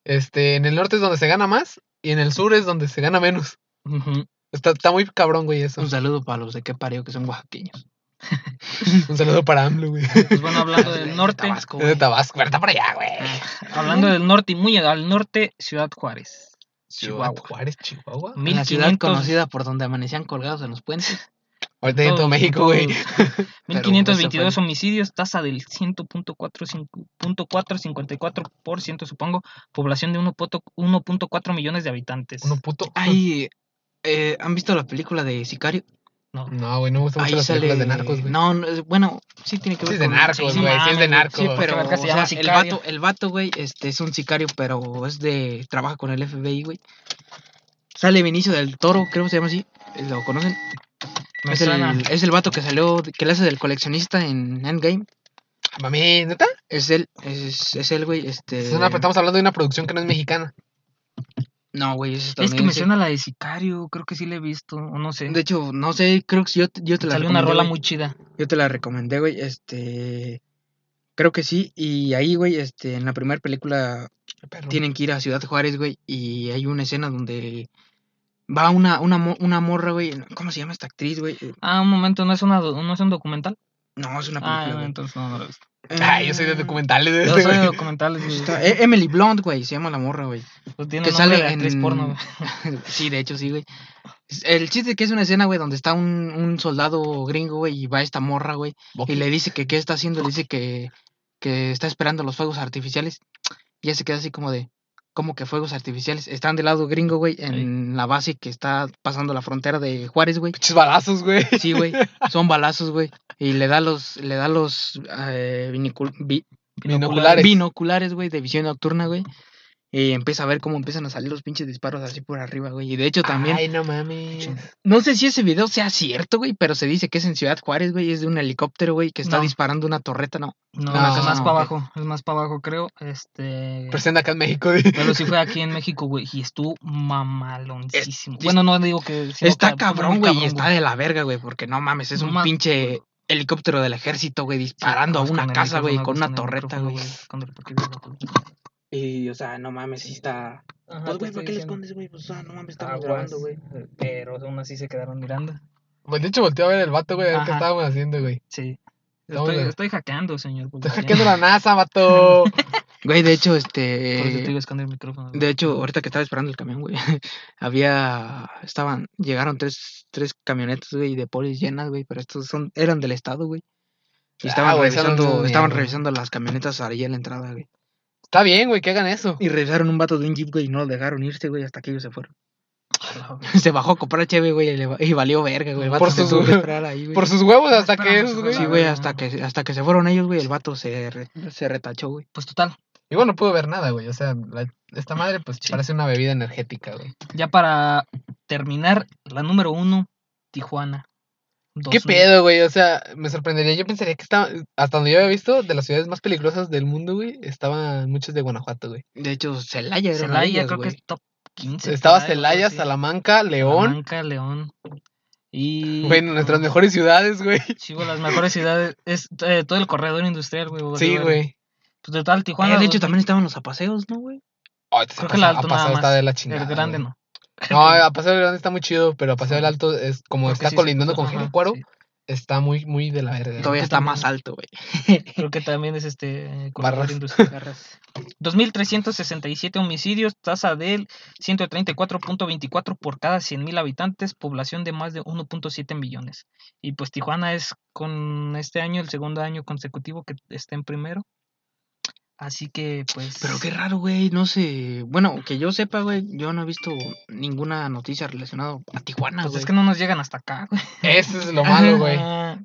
este, en el norte es donde se gana más y en el sur es donde se gana menos. Ujú. Está, está muy cabrón, güey, eso. Un saludo para los de qué parió que son oaxaqueños. Un saludo para AMLO, güey. Pues bueno, hablando del De norte, Tabasco, Es de. Tabasco, pero está por allá, güey. hablando del norte y muy al norte, Ciudad Juárez. Ciudad Chihuahua. Juárez, Chihuahua. En la ciudad 1500 conocida por donde amanecían colgados en los puentes. Ahorita en todo México, güey. todos- Pero 1522 ese fue- homicidios, tasa del 100.454%, supongo, población de 1.4 1.4 millones de habitantes. Uno puto. Ahí, eh, ¿han visto la película de Sicario? No. No, güey, no me gustan mucho las películas sale... de narcos, güey. No, no, bueno, sí tiene que Sí ver es de narcos, sí, güey. sí, Sí, es de narcos. Sí, pero o llama sea, el sicario? vato, el vato, güey, este es un sicario, pero es de trabaja con el FBI, güey. Sale Vinicio del Toro, creo que se llama así. ¿Lo conocen? Me Es suena. el, es el vato que salió, que le hace del coleccionista en Endgame. Mami, ¿neta? Es él, es, es él, güey, este... Es una- estamos hablando de una producción que no es mexicana. No, güey, es Es que me suena la de Sicario, creo que sí la he visto, o no sé. De hecho, no sé, creo que yo, te- yo te la Salió una rola güey. muy chida. Yo te la recomendé, güey, este... Creo que sí, y ahí, güey, este, en la primera película Perro. tienen que ir a Ciudad Juárez, güey, y hay una escena donde va una, una, mo- una morra, güey, ¿cómo se llama esta actriz, güey? Ah, un momento, ¿no es, una, do- no es un documental? No, es una Ah, película, entonces no, no lo he visto. Ay, yo soy de Eh, documentales de Yo soy de documentales, güey. está- eh, Emily Blunt, güey, se llama la morra, güey. Pues tiene que sale de actriz en- porno, sí, de hecho, sí, güey. El chiste es que es una escena, güey, donde está un, un soldado gringo, güey, y va esta morra, güey, y le dice que qué está haciendo, le dice que, que está esperando los fuegos artificiales. Y ella se queda así como de, ¿cómo que fuegos artificiales? Están del lado gringo, güey, en la base que está pasando la frontera de Juárez, güey. Pinches balazos, güey. Sí, güey, son balazos, güey. Y le da los, le da los eh, vinicul- vi- Binoculares. binoculares, güey, de visión nocturna, güey. Y empieza a ver cómo empiezan a salir los pinches disparos así por arriba, güey. Y de hecho también, Ay, no mames. no sé si ese video sea cierto, güey, pero se dice que es en Ciudad Juárez, güey. Es de un helicóptero, güey, que está No. disparando una torreta, ¿no? No, No, es más no, para abajo, es más para abajo, creo. Este. Presenta acá en México. güey. Pero sí fue aquí en México, güey, y estuvo mamaloncísimo. Es- bueno, no digo que. está cabrón, güey, y está de la verga, güey, porque no mames, es un pinche helicóptero del ejército, güey, disparando a una casa, güey, con una torreta, güey. Y, o sea, no mames, sí está... Ajá, Pues, güey, ¿para estoy qué le escondes, güey? Pues, o sea, no mames, estamos Aguas, grabando, güey. Pero aún así se quedaron mirando. Pues de hecho volteé a ver el vato, güey, a ver qué estábamos haciendo, güey. Sí. Estoy, estoy hackeando, señor. Estoy hackeando la NASA, vato. Güey, de hecho, Por eso te este... iba a esconder el micrófono. güey. De hecho, ahorita que estaba esperando el camión, güey, había... Estaban... Llegaron tres, tres camionetas, güey, de polis llenas, güey, pero estos son... Eran del estado, güey. Y Ah, estaban güey, revisando... es estaban revisando las camionetas ahí en la entrada, güey. Está bien, güey, que hagan eso. Y revisaron un vato de un jeep, güey, y no lo dejaron irse, güey, hasta que ellos se fueron. Se bajó a comprar cheve, güey, y, le va- y valió verga, güey. El vato Por se sus- tuvo que esperar ahí, güey. Por sus huevos hasta que esos, güey. Sí, güey, hasta que, hasta que se fueron ellos, güey, el vato se, re- se retachó, güey. Pues total, Igual no pudo ver nada, güey. O sea, la- esta madre, pues Sí. parece una bebida energética, güey. ya para terminar, la número uno, Tijuana. ¿Qué 2000. pedo, güey? O sea, me sorprendería. Yo pensaría que estaba, hasta donde yo había visto, de las ciudades más peligrosas del mundo, güey, estaban muchas de Guanajuato, güey. De hecho, Celaya de Celaya creo que es top 15. por Estaba Celaya. Salamanca, León. Salamanca, León. Y. Güey, nuestras mejores ciudades, güey. Sí, güey, las mejores ciudades. Es eh, todo el corredor industrial, güey. Sí, güey. Pues total, Tijuana. Eh, de hecho, 2000, también estaban los apaseos, ¿no, güey? Creo que el alto nada está más. de la El chingada. grande güey. no. No, a Paseo del Grande está muy chido, pero a Paseo del. Alto es como está sí colindando con Jericuaro, sí. está muy, muy de la verga. Todavía está también- más alto, güey. Creo que también es este. eh, Barras. industrial. 2.367 homicidios, tasa del 134.24 por cada 100.000 habitantes, población de más de 1.7 millones. Y pues Tijuana es con este año el segundo año consecutivo que está en primero. Así que pues... Pero qué raro, güey, no sé. Bueno, que yo sepa, güey, yo no he visto ninguna noticia relacionada a Tijuana, Pues güey. es que no nos llegan hasta acá, güey. Eso es lo malo, güey.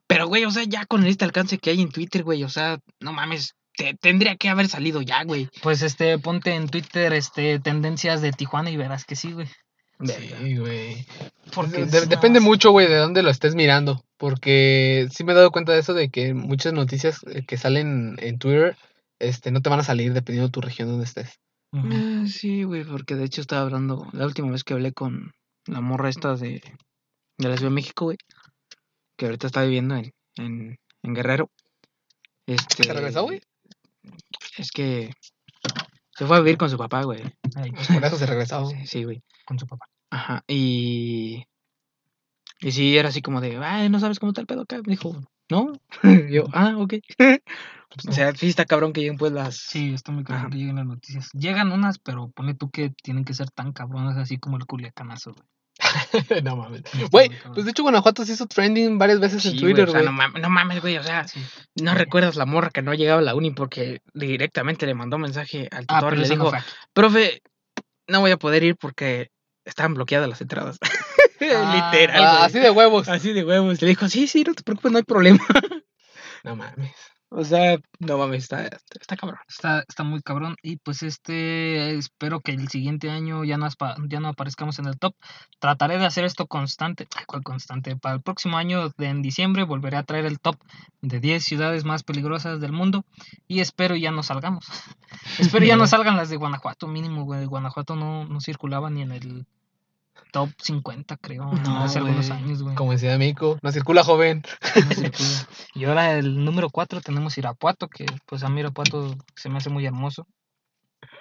Pero, güey, o sea, ya con este alcance que hay en Twitter, güey, o sea, no mames, te- tendría que haber salido ya, güey. Pues este, ponte en Twitter este tendencias de Tijuana y verás que sí, güey. Sí, güey. Porque De- es depende mucho, güey, de dónde lo estés mirando. Porque sí me he dado cuenta de eso, de que muchas noticias eh, que salen en Twitter este, no te van a salir dependiendo de tu región donde estés. Ah, sí, güey, porque de hecho estaba hablando, la última vez que hablé con la morra esta de, de la Ciudad de México, güey, que ahorita está viviendo en, en, en Guerrero. Este, ¿Se regresó, güey? Es que se fue a vivir con su papá, güey. Ahí, Por eso se regresó. Sí, sí, güey. con su papá. Ajá, y... Y sí, era así como de, ay, ¿no sabes cómo está el pedo acá? Me dijo, ¿no? Y yo, ah, ok. o sea, sí está cabrón que lleguen pues las... Sí, está muy cabrón Ajá. que lleguen las noticias. Llegan unas, pero pone tú que tienen que ser tan cabronas así como el culiacanazo, güey. no mames. Güey, pues de hecho Guanajuato se hizo trending varias veces en Twitter, o sea, güey. no, mames, no mames, güey, o sea, Sí. no recuerdas la morra que no llegaba a la uni porque directamente le mandó mensaje al Ah, tutor y le no dijo, profe, no voy a poder ir porque estaban bloqueadas las entradas. Ah, Literal, Ah, güey. así de huevos. Así de huevos. Le dijo, sí, sí, no te preocupes, no hay problema. No mames. O sea, no mames, está, está cabrón. Está, está muy cabrón. Y pues este, espero que el siguiente año ya no, ya no aparezcamos en el top. Trataré de hacer esto constante. Ay, ¿Cuál constante? Para el próximo año, de- en diciembre, volveré a traer el top de 10 ciudades más peligrosas del mundo. Y espero ya no salgamos. espero ya no salgan las de Guanajuato, mínimo, güey. Guanajuato no, no circulaba ni en el top 50, creo. No, hace algunos años, güey. Como en Ciudad de México. No circula joven. No circula. Y ahora el número 4 tenemos Irapuato, que pues a mí Irapuato se me hace muy hermoso.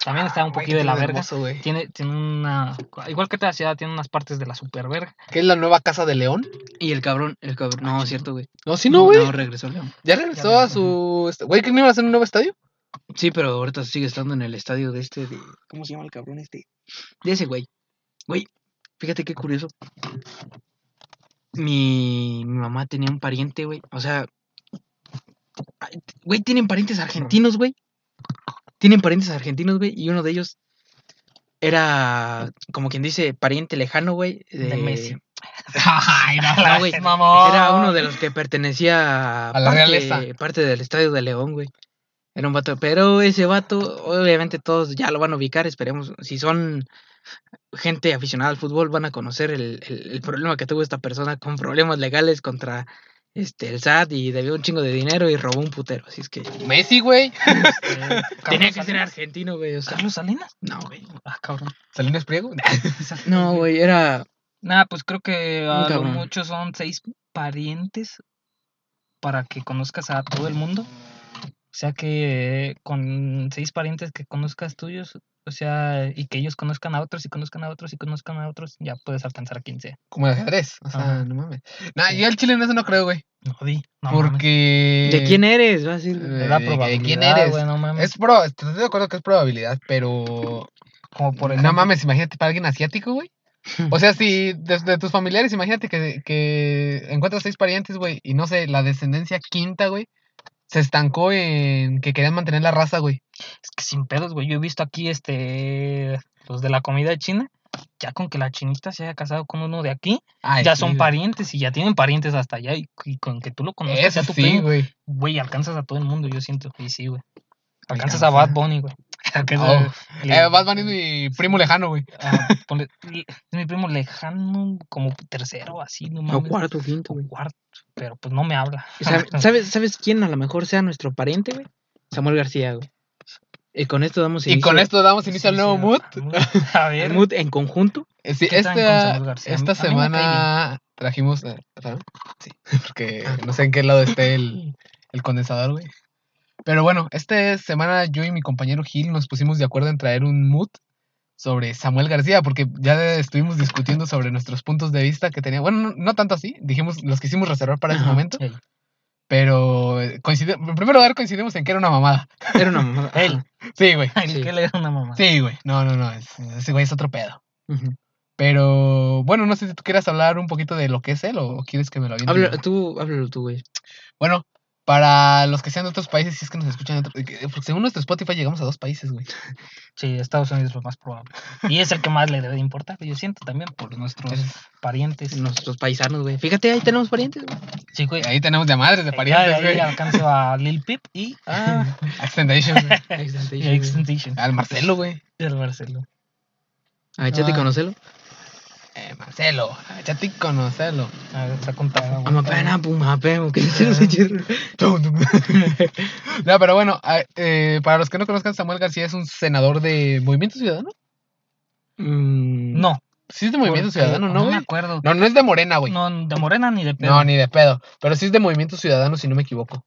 También está un Ah, poquito de la qué verga. hermoso, güey. Tiene, tiene una. Igual que toda ciudad, tiene unas partes de la super verga. ¿Qué es la nueva casa de León? Y el cabrón, el cabrón, no, es cierto, güey. No, sí, no, güey. No, regresó León. Ya regresó a su. Güey, ¿que no iba a hacer un nuevo estadio? Sí, pero ahorita sigue estando en el estadio de este, de... ¿Cómo se llama el cabrón este? De ese güey. Güey, fíjate qué curioso. Mi, mi mamá tenía un pariente, güey. O sea... Güey, tienen parientes argentinos, güey. Tienen parientes argentinos, güey. Y uno de ellos era, como quien dice, pariente lejano, güey. De Messi. Ay, no, mamón. Era uno de los que pertenecía A la parte, parte del estadio de León, güey. Era un vato, pero ese vato, obviamente todos ya lo van a ubicar, esperemos. Si son gente aficionada al fútbol, van a conocer el, el- el problema que tuvo esta persona con problemas legales contra este el SAT y debió un chingo de dinero y robó un putero. Así es que Messi, güey. tenía Carlos que ser argentino, güey. O sea, ¿Carlos Salinas? no, güey. Ah, cabrón. Salinas Priego. No, güey, era. Nada, pues creo que a lo mucho son seis parientes para que conozcas a todo el mundo. O sea que con seis parientes que conozcas tuyos, o sea, y que ellos conozcan a otros y conozcan a otros y conozcan a otros, ya puedes alcanzar a quien sea. Como el ajedrez. O sea, Ajá. no mames. Nah, yo al chile en eso no creo, güey. No di. No mames. Porque. ¿De quién eres? Va a decir. Eh, la de- de probabilidad, quién eres. güey, no mames. Es pro, estoy de acuerdo que es probabilidad, pero. Como por no ejemplo. mames, imagínate para alguien asiático, güey. O sea, si de, de tus familiares, imagínate que, que encuentras seis parientes, güey, y no sé, la descendencia quinta, güey, se estancó en que querían mantener la raza, güey. Es que sin pedos, güey. Yo he visto aquí, este, los de la comida china, ya con que la chinita se haya casado con uno de aquí, Ay, ya sí, son güey. parientes y ya tienen parientes hasta allá y, y con que tú lo conozcas, sea tu sí, güey. güey, alcanzas a todo el mundo, yo siento. Y sí, güey. Alcanzas Alcanza. a Bad Bunny, güey. Oh, el- Eh, Bad Bunny es mi primo lejano, güey. ah, ponle- es mi primo lejano, como tercero, así, no O mames. cuarto, quinto, o güey. cuarto, pero pues no me habla. ¿Sabe- ¿Sabes, ¿Sabes quién a lo mejor sea nuestro pariente, güey? Samuel García, güey. Y con esto damos Y inicio con esto damos inicio al nuevo sí, mood. A ver, mood en conjunto. Eh, Sí, ¿Qué traen con esta, esta semana trajimos. eh, ¿perdón? Sí, porque no sé en qué lado esté el, el condensador, güey. Pero bueno, esta semana yo y mi compañero Gil nos pusimos de acuerdo en traer un mood sobre Samuel García, porque ya estuvimos discutiendo sobre nuestros puntos de vista que tenía. Bueno, no, no tanto así, dijimos, los quisimos reservar para ese momento, pero eh, coincide- en primer lugar coincidimos en que era una mamada. Era una mamada. Él. Sí, güey. el Sí. que le da una mamá. Sí, güey. No, no, no. es- ese güey es otro pedo. Pero bueno, no sé si tú quieras hablar un poquito de lo que es él o quieres que me lo aviente. Habla- tú, háblalo tú, güey. Bueno, para los que sean de otros países, si es que nos escuchan, de otro- que- porque según nuestro Spotify llegamos a dos países, güey. Sí, Estados Unidos es lo más probable. Y es el que más le debe de importar, yo siento también, por nuestros parientes. Nuestros paisanos, güey. Fíjate, ahí tenemos parientes, güey. Sí, güey. ahí tenemos de madres, de parientes, ahí güey. alcanzo a Lil Pip y a güey. Extentation, güey. Extentation. Al Marcelo, güey. El Marcelo. A échate Ah. conocelo. Eh, Marcelo. Échate nos eche- no, pero bueno, eh, para los que no conozcan, Samuel García es un senador de Movimiento Ciudadano. Mm, No. Sí es de Movimiento porque- Ciudadano, ¿no, No me acuerdo. No, no es de Morena, güey. No, de Morena ni de pedo. No, ni de pedo. Pero sí es de Movimiento Ciudadano, si no me equivoco.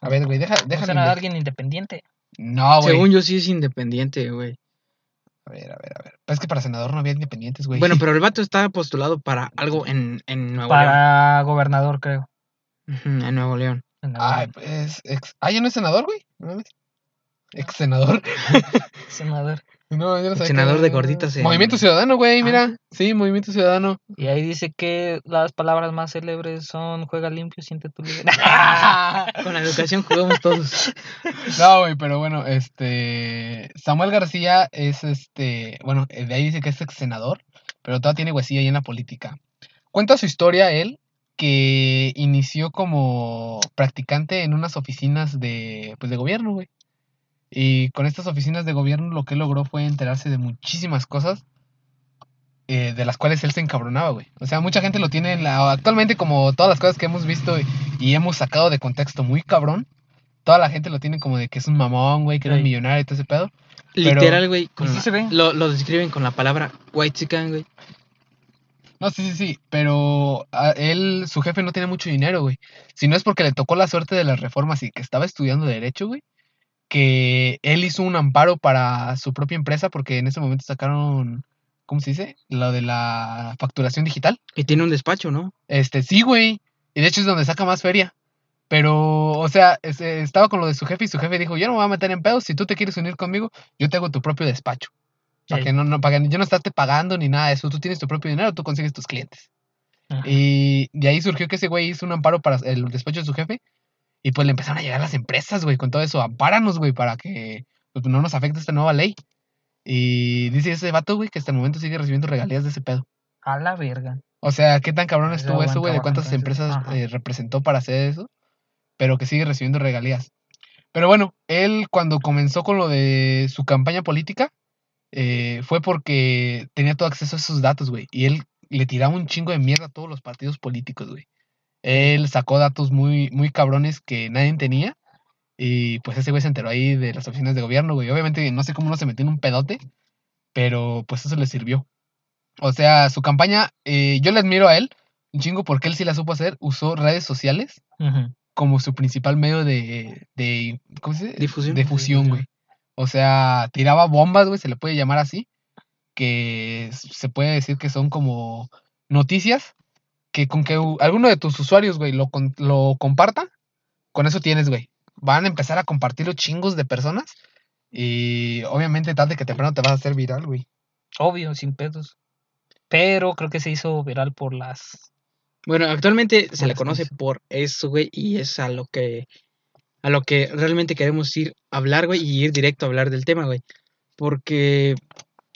A ver, güey, deja, ¿No déjame. será alguien independiente. No, güey. Según yo sí es independiente, güey. A ver, a ver, a ver. Pero es que para senador no había independientes, güey. Bueno, pero el vato está postulado para algo en, en Nuevo Para gobernador, creo. León. Ujú, en Nuevo León. En Ay, pues. Ex... Ah, ya no es senador, güey. No mames. Ex senador. senador. No, yo no El sé. senador de gorditas en- Movimiento Ciudadano, güey, Ah, mira. Sí, Movimiento Ciudadano. Y ahí dice que las palabras más célebres son juega limpio, siente tu libre. Con la educación jugamos todos. No, güey, pero bueno, este. Samuel García es este. Bueno, eh, de ahí dice que es ex senador, pero todavía tiene huesilla ahí en la política. Cuenta su historia él, que inició como practicante en unas oficinas de, pues, de gobierno, güey. Y con estas oficinas de gobierno lo que logró fue enterarse de muchísimas cosas eh, de las cuales él se encabronaba, güey. O sea, mucha gente lo tiene en la... Actualmente, como todas las cosas que hemos visto y, y hemos sacado de contexto muy cabrón, toda la gente lo tiene como de que es un mamón, güey, que era un millonario y todo ese pedo. Literal, güey. sí ve. Lo, lo describen con la palabra white chicken, güey. No, sí, sí, sí, pero a él, su jefe no tiene mucho dinero, güey. Si no es porque le tocó la suerte de las reformas y que estaba estudiando Derecho, güey, que él hizo un amparo para su propia empresa porque en ese momento sacaron, ¿cómo se dice? Lo de la facturación digital. Y tiene un despacho, ¿no? Este, sí, güey. Y de hecho es donde saca más feria. Pero, o sea, ese- estaba con lo de su jefe y su jefe dijo, yo no me voy a meter en pedos, si tú te quieres unir conmigo, yo te hago tu propio despacho. Para que no, no, para que yo no estarte pagando ni nada de eso. Tú tienes tu propio dinero, tú consigues tus clientes. Ajá. Y de ahí surgió que ese güey hizo un amparo para el despacho de su jefe. Y pues le empezaron a llegar las empresas, güey, con todo eso. Ampáranos, güey, para que pues, no nos afecte esta nueva ley. Y dice ese vato, güey, que hasta el momento sigue recibiendo regalías de ese pedo. A la verga. O sea, qué tan cabrón estuvo eso, güey, de cuántas empresas eh, representó para hacer eso. Pero que sigue recibiendo regalías. Pero bueno, él cuando comenzó con lo de su campaña política, eh, fue porque tenía todo acceso a esos datos, güey. Y él le tiraba un chingo de mierda a todos los partidos políticos, güey. Él sacó datos muy, muy cabrones que nadie tenía. Y pues ese güey se enteró ahí de las oficinas de gobierno, güey. Obviamente no sé cómo no se metió en un pedote, pero pues eso le sirvió. O sea, su campaña, eh, yo le admiro a él un chingo porque él sí la supo hacer. Usó redes sociales como su principal medio de, de ¿cómo se dice? Difusión. De fusión, güey. O sea, tiraba bombas, güey, se le puede llamar así, que se puede decir que son como noticias, que con que alguno de tus usuarios, güey, lo, con- lo comparta, con eso tienes, güey. Van a empezar a compartirlo chingos de personas y obviamente tarde que temprano te vas a hacer viral, güey. Obvio, sin pedos. Pero creo que se hizo viral por las. Bueno, actualmente se le conoce cosas. por eso, güey, y es a lo que a lo que realmente queremos ir a hablar, güey, y ir directo a hablar del tema, güey. Porque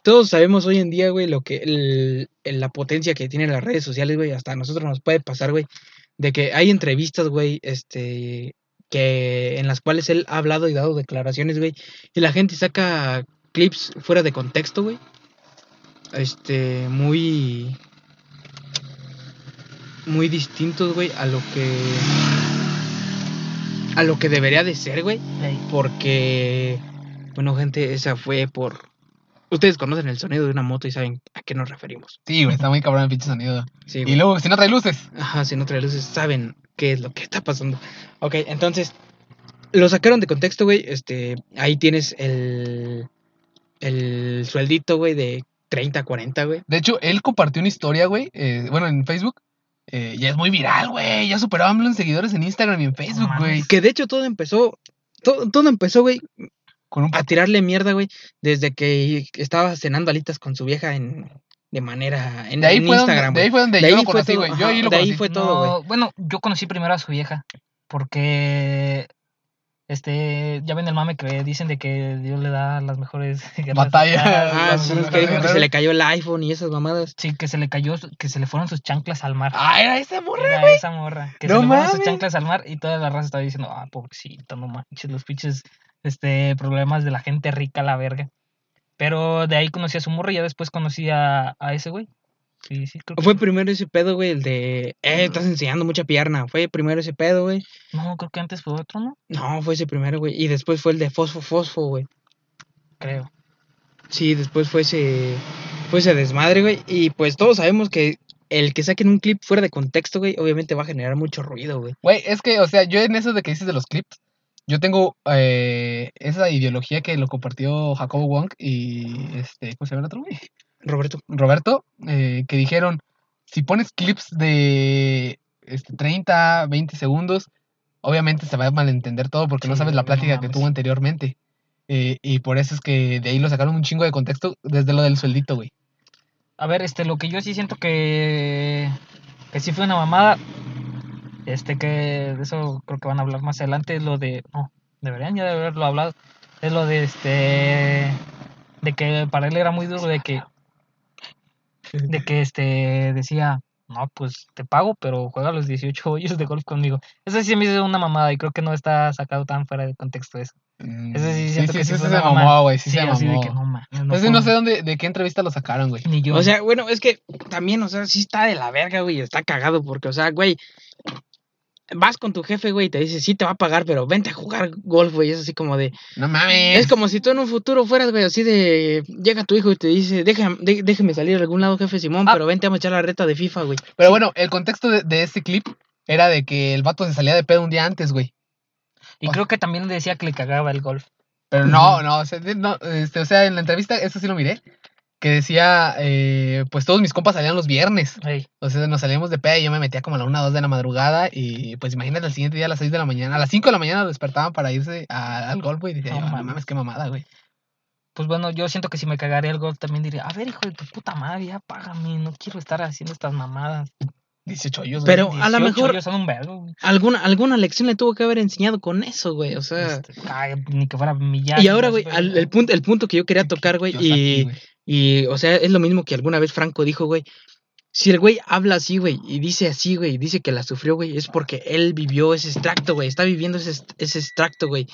todos sabemos hoy en día, güey, lo que el- el- la potencia que tienen las redes sociales, güey, hasta a nosotros nos puede pasar, güey, de que hay entrevistas, güey, este que en las cuales él ha hablado y dado declaraciones, güey, y la gente saca clips fuera de contexto, güey. Este, muy muy distintos, güey, a lo que a lo que debería de ser, güey, Ey, porque bueno, gente, esa fue por ustedes conocen el sonido de una moto y saben a qué nos referimos. Sí, güey, está muy cabrón el pinche sonido. Sí, Y luego, si no trae luces. Ajá, si no trae luces, saben qué es lo que está pasando. Ok, entonces, lo sacaron de contexto, güey. Este, ahí tienes el, el sueldito, güey, de 30, 40, güey. De hecho, él compartió una historia, güey, eh, bueno, en Facebook. eh, ya es muy viral, güey. Ya superó a en seguidores en Instagram y en Facebook, güey. Que de hecho todo empezó, todo, todo empezó, güey, Con un a tirarle mierda, güey, desde que estaba cenando alitas con su vieja en, de manera, en, De ahí, en fue Instagram, donde, de ahí fue donde De yo ahí lo fue conocí, todo, güey. Yo ajá, ahí lo de ahí fue todo, güey. No, bueno, yo conocí primero a su vieja. Porque. Este, ya ven el mame que dicen de que Dios le da las mejores Batallas. Ah, sí, que dijo que se le cayó el iPhone y esas mamadas. Sí, que se le cayó, que se le fueron sus chanclas al mar. Ah, era esa morra. Era esa morra. Que No se le fueron sus chanclas al mar y toda la raza estaba diciendo, ah, pobrecito, no manches, los pinches este, problemas de la gente rica, la verga. Pero de ahí conocí a su morra y ya después conocí a, a ese güey. Sí, sí, creo que Fue primero ese pedo, güey, el de, eh, estás enseñando mucha pierna. Fue primero ese pedo, güey. No, creo que antes fue otro, ¿no? No, fue ese primero, güey. Y después fue el de fosfo, fosfo, güey. Creo. Sí, después fue ese, fue ese desmadre, güey. Y pues todos sabemos que el que saquen un clip fuera de contexto, güey, obviamente va a generar mucho ruido, güey. Güey, es que, o sea, yo en eso de que dices de los clips, yo tengo eh, esa ideología que lo compartió Jacobo Wong y este, ¿cómo se llama el otro, güey? Roberto. Roberto, eh, que dijeron, si pones clips de este, 30, 20 segundos, obviamente se va a malentender todo porque no sabes la no plática que tuvo anteriormente. Eh, y por eso es que de ahí lo sacaron un chingo de contexto desde lo del sueldito, güey. A ver, este, lo que yo sí siento que, que sí fue una mamada, este, que de eso creo que van a hablar más adelante, es lo de, no, deberían ya de haberlo hablado, es lo de este, de que para él era muy duro de que, de que este, decía, no, pues te pago, pero juega los 18 hoyos de golf conmigo. Eso sí me hizo una mamada y creo que no está sacado tan fuera de contexto eso. Ese sí Mm, siento que sí fue se una mamó, mamá. güey, sí, Sí, se así de mamó. que no. No, sé dónde, de qué entrevista lo sacaron, güey. Ni yo. O sea, bueno, es que también, o sea, sí está de la verga, güey, está cagado porque, o sea, güey, vas con tu jefe, güey, y te dice, sí te va a pagar, pero vente a jugar golf, güey, es así como de... No mames. Es como si tú en un futuro fueras, güey, así de... Llega tu hijo y te dice, déjame, dé- déjeme salir a algún lado, jefe Simón, Ah. pero vente a echar la reta de FIFA, güey. Pero bueno, el contexto de, de ese clip era de que el vato se salía de pedo un día antes, güey. y creo que también le decía que le cagaba el golf. Pero no, no, o sea, de- no, este, o sea, en la entrevista, eso sí lo miré, que decía, eh, pues todos mis compas salían los viernes. Ey, O sea, nos salíamos de peda y yo me metía como a la 1 2 de la madrugada y pues imagínate al siguiente día a las 6 de la mañana, a las 5 de la mañana lo despertaban para irse a- al golf, güey, y decía, No yo, "Ah, no mames. mames, qué mamada, güey. Pues bueno, yo siento que si me cagaría el golf también diría, a ver, hijo de tu puta madre, ya págame, no quiero estar haciendo estas mamadas. 18 hoyos, güey. Pero a lo 18 mejor- son un vergo. güey. Alguna, alguna lección le tuvo que haber enseñado con eso, güey, o sea... Este, ay, ni que fuera millar. Y ahora, güey, al- el, punto, el punto que yo quería tocar, güey, Yo y, güey. Y, o sea, es lo mismo que alguna vez Franco dijo, güey. Si el güey habla así, güey, y dice así, güey, y dice que la sufrió, güey, es porque él vivió ese extracto, güey, está viviendo ese, ese extracto, güey.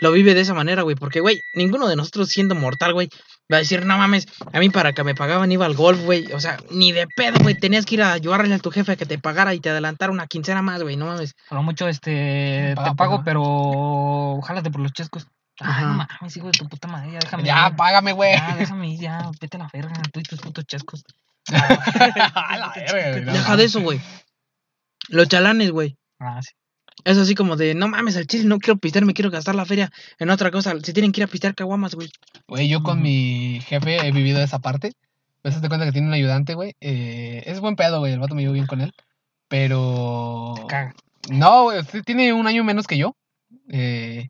lo vive de esa manera, güey. Porque, güey, ninguno de nosotros siendo mortal, güey, va a decir, no mames, a mí para que me pagaban iba al golf, güey. O sea, ni de pedo, güey. Tenías que ir a ayudarle a tu jefe a que te pagara y te adelantara una quincena más, güey. No mames. A lo mucho, este, Paga te pago, pero jálate por los chescos. Ay, no mames, hijo de tu puta madre, ya déjame Ya, ir. págame, güey. Ya, déjame ir, ya, vete a la verga, tú y tus putos chescos. A la verga, güey, no Deja de eso, güey. Los chalanes, güey. Ah, sí. Es así como de, no mames, al chile no quiero pistear, me quiero gastar la feria en otra cosa. Se tienen que ir a pistear caguamas, güey. Güey, yo con mi jefe he vivido esa parte. Pues te cuenta que tiene un ayudante, güey. Eh, es buen pedo, güey. El vato me llevo bien con él. Pero. Te caga. No, güey. Tiene un año menos que yo. Eh,